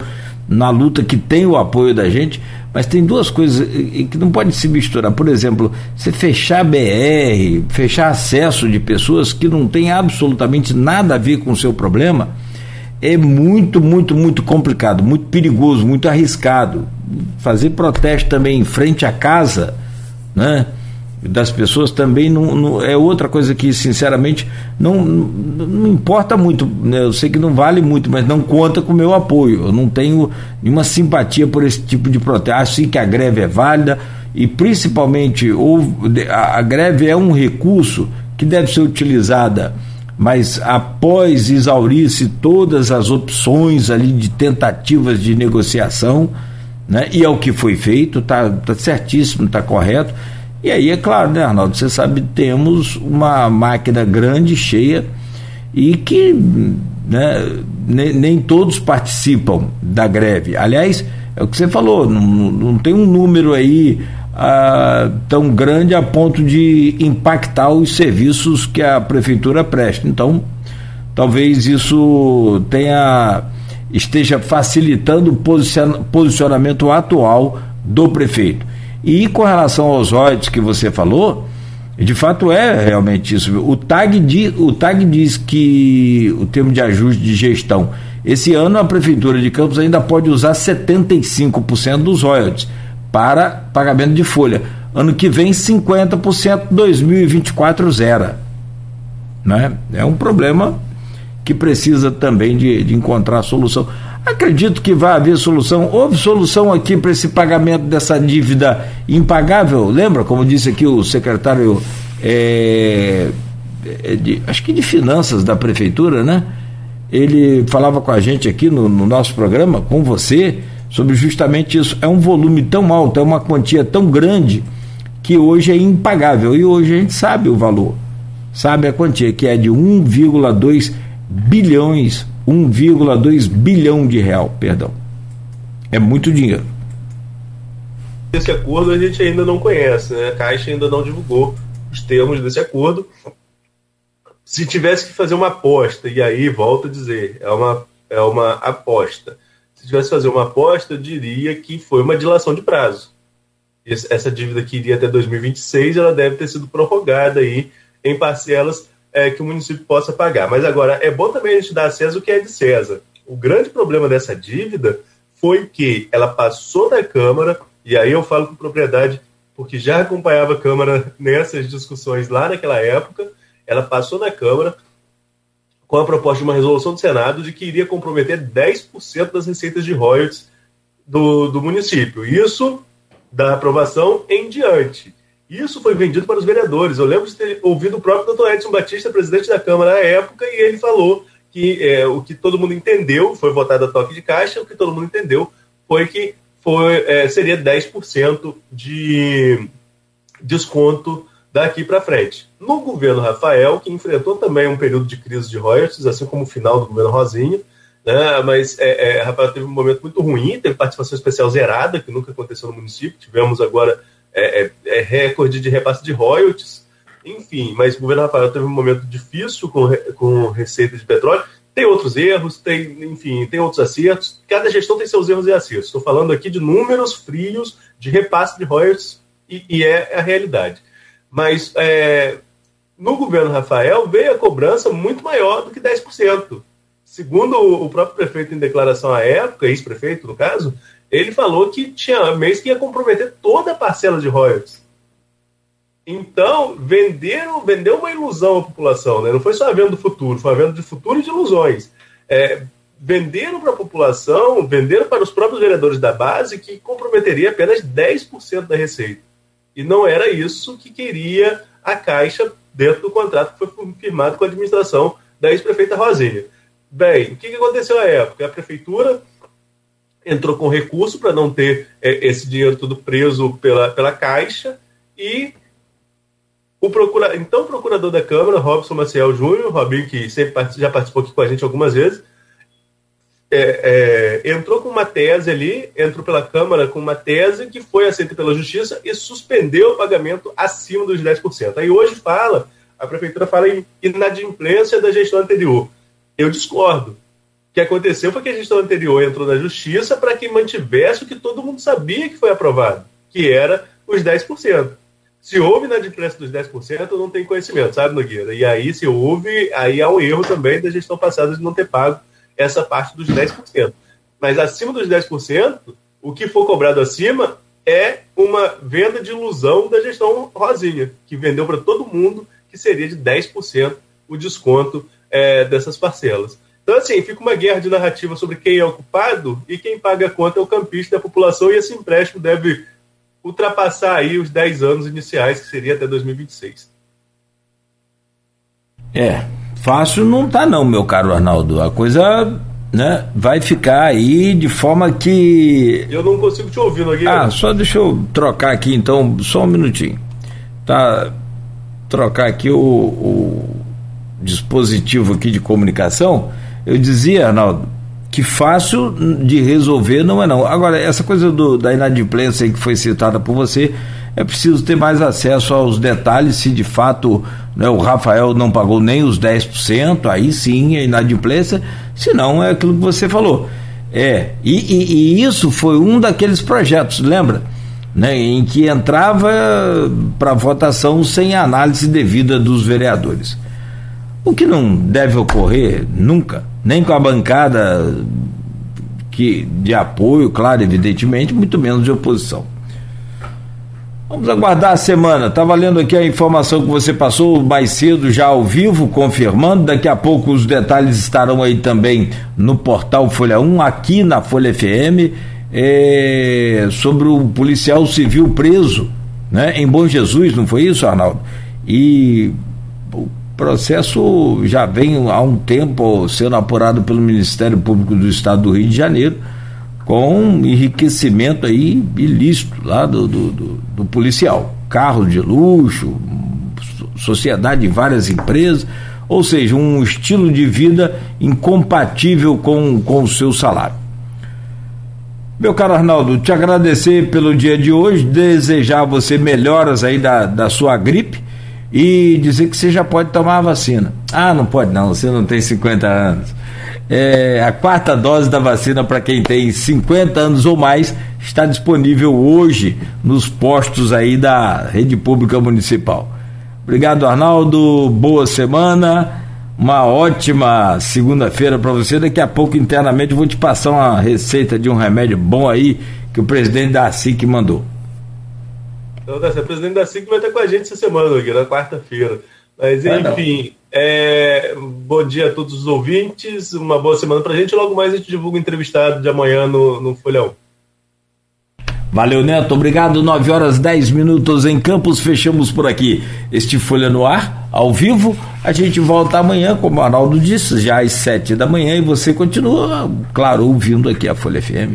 na luta que tem o apoio da gente, mas tem duas coisas que não pode se misturar. Por exemplo, você fechar BR, fechar acesso de pessoas que não tem absolutamente nada a ver com o seu problema, é muito, muito, muito complicado, muito perigoso, muito arriscado. Fazer protesto também em frente à casa, né? Das pessoas também não, não, é outra coisa que sinceramente não, não, não importa muito né? eu sei que não vale muito mas não conta com o meu apoio eu não tenho nenhuma simpatia por esse tipo de protesto acho sim que a greve é válida e principalmente ou, a, a greve é um recurso que deve ser utilizada mas após exaurir-se todas as opções ali de tentativas de negociação né? e é o que foi feito está tá certíssimo está correto e aí, é claro, né, Arnaldo? Você sabe, temos uma máquina grande, cheia, e que né, nem, nem todos participam da greve. Aliás, é o que você falou, não, não tem um número aí ah, tão grande a ponto de impactar os serviços que a prefeitura presta. Então, talvez isso tenha esteja facilitando o posicionamento atual do prefeito. E com relação aos royalties que você falou, de fato é realmente isso. O TAG, diz, o TAG diz que o termo de ajuste de gestão, esse ano a Prefeitura de Campos ainda pode usar 75% dos royalties para pagamento de folha. Ano que vem, 50%, 2024 zero. Né? É um problema que precisa também de, de encontrar solução. Acredito que vai haver solução. Houve solução aqui para esse pagamento dessa dívida impagável? Lembra, como disse aqui o secretário, é, é de, acho que de finanças da prefeitura, né? Ele falava com a gente aqui no, no nosso programa, com você, sobre justamente isso. É um volume tão alto, é uma quantia tão grande que hoje é impagável. E hoje a gente sabe o valor, sabe a quantia, que é de 1,2 bilhões 1,2 bilhão de real, perdão. É muito dinheiro. Esse acordo a gente ainda não conhece, né? A Caixa ainda não divulgou os termos desse acordo. Se tivesse que fazer uma aposta, e aí volto a dizer, é uma, é uma aposta. Se tivesse que fazer uma aposta, eu diria que foi uma dilação de prazo. Essa dívida que iria até 2026, ela deve ter sido prorrogada aí em parcelas é, que o município possa pagar. Mas agora, é bom também a gente dar a César o que é de César. O grande problema dessa dívida foi que ela passou da Câmara, e aí eu falo com propriedade, porque já acompanhava a Câmara nessas discussões lá naquela época, ela passou na Câmara com a proposta de uma resolução do Senado de que iria comprometer 10% das receitas de royalties do, do município. Isso da aprovação em diante. Isso foi vendido para os vereadores. Eu lembro de ter ouvido o próprio doutor Edson Batista, presidente da Câmara na época, e ele falou que é, o que todo mundo entendeu foi votado a toque de caixa, o que todo mundo entendeu foi que foi, é, seria 10% de desconto daqui para frente. No governo Rafael, que enfrentou também um período de crise de royalties, assim como o final do governo Rosinha, né, mas é, é, Rafael teve um momento muito ruim, teve participação especial zerada, que nunca aconteceu no município. Tivemos agora é, é, é, recorde de repasse de royalties, enfim, mas o governo Rafael teve um momento difícil com, com receita de petróleo. Tem outros erros, tem, enfim, tem outros acertos. Cada gestão tem seus erros e acertos. Estou falando aqui de números frios de repasse de royalties e, e é a realidade. Mas é, no governo Rafael veio a cobrança muito maior do que 10%. Segundo o próprio prefeito em declaração à época, ex-prefeito no caso, ele falou que tinha mês que ia comprometer toda a parcela de royalties. Então, venderam, vendeu uma ilusão à população, né? não foi só a venda do futuro, foi a venda de futuro e de ilusões. É, venderam para a população, venderam para os próprios vereadores da base que comprometeria apenas 10% da receita. E não era isso que queria a Caixa dentro do contrato que foi firmado com a administração da ex-prefeita Rosinha. Bem, o que aconteceu à época? A prefeitura entrou com recurso para não ter é, esse dinheiro todo preso pela, pela Caixa e o procura, então procurador da Câmara, Robson Maciel Júnior, Robinho, que sempre já participou aqui com a gente algumas vezes, é, é, entrou com uma tese ali, entrou pela Câmara com uma tese que foi aceita pela Justiça e suspendeu o pagamento acima dos 10%. Aí hoje fala, a Prefeitura fala em inadimplência da gestão anterior. Eu discordo que aconteceu foi que a gestão anterior entrou na justiça para que mantivesse o que todo mundo sabia que foi aprovado, que era os 10%. Se houve na diferença dos 10%, não tem conhecimento, sabe, Nogueira? E aí, se houve, aí há um erro também da gestão passada de não ter pago essa parte dos 10%. Mas acima dos 10%, o que for cobrado acima é uma venda de ilusão da gestão Rosinha, que vendeu para todo mundo que seria de 10% o desconto é, dessas parcelas. Então, assim, fica uma guerra de narrativa sobre quem é o culpado e quem paga a conta é o campista da população e esse empréstimo deve ultrapassar aí os 10 anos iniciais, que seria até 2026. É, fácil não tá não, meu caro Arnaldo. A coisa né, vai ficar aí de forma que. Eu não consigo te ouvir, Nogueira. Ah, só deixa eu trocar aqui então, só um minutinho. Tá. Trocar aqui o, o dispositivo aqui de comunicação eu dizia, Arnaldo, que fácil de resolver não é não. Agora, essa coisa do, da inadimplência que foi citada por você, é preciso ter mais acesso aos detalhes se de fato né, o Rafael não pagou nem os 10%, aí sim é inadimplência, se não é aquilo que você falou. É, e, e, e isso foi um daqueles projetos, lembra? Né, em que entrava para votação sem análise devida dos vereadores. O que não deve ocorrer nunca nem com a bancada que, de apoio, claro, evidentemente, muito menos de oposição. Vamos aguardar a semana. Estava tá lendo aqui a informação que você passou mais cedo, já ao vivo, confirmando. Daqui a pouco os detalhes estarão aí também no portal Folha 1, aqui na Folha FM, é, sobre o policial civil preso né, em Bom Jesus, não foi isso, Arnaldo? E processo já vem há um tempo sendo apurado pelo Ministério Público do Estado do Rio de Janeiro, com enriquecimento aí ilícito lá do, do, do, do policial. Carro de luxo, sociedade em várias empresas, ou seja, um estilo de vida incompatível com, com o seu salário. Meu caro Arnaldo, te agradecer pelo dia de hoje, desejar a você melhoras aí da, da sua gripe e dizer que você já pode tomar a vacina. Ah, não pode não, você não tem 50 anos. É, a quarta dose da vacina para quem tem 50 anos ou mais está disponível hoje nos postos aí da rede pública municipal. Obrigado, Arnaldo. Boa semana. Uma ótima segunda-feira para você. Daqui a pouco, internamente, vou te passar uma receita de um remédio bom aí que o presidente da SIC mandou. Então, tá, o presidente da SIC vai estar com a gente essa semana, aqui, na quarta-feira. Mas, enfim, é, bom dia a todos os ouvintes, uma boa semana pra gente. Logo mais a gente divulga o entrevistado de amanhã no, no Folhão. Valeu, Neto. Obrigado. 9 horas 10 minutos em Campos. Fechamos por aqui este Folha no Ar, ao vivo. A gente volta amanhã, como o Arnaldo disse, já às 7 da manhã. E você continua, claro, ouvindo aqui a Folha FM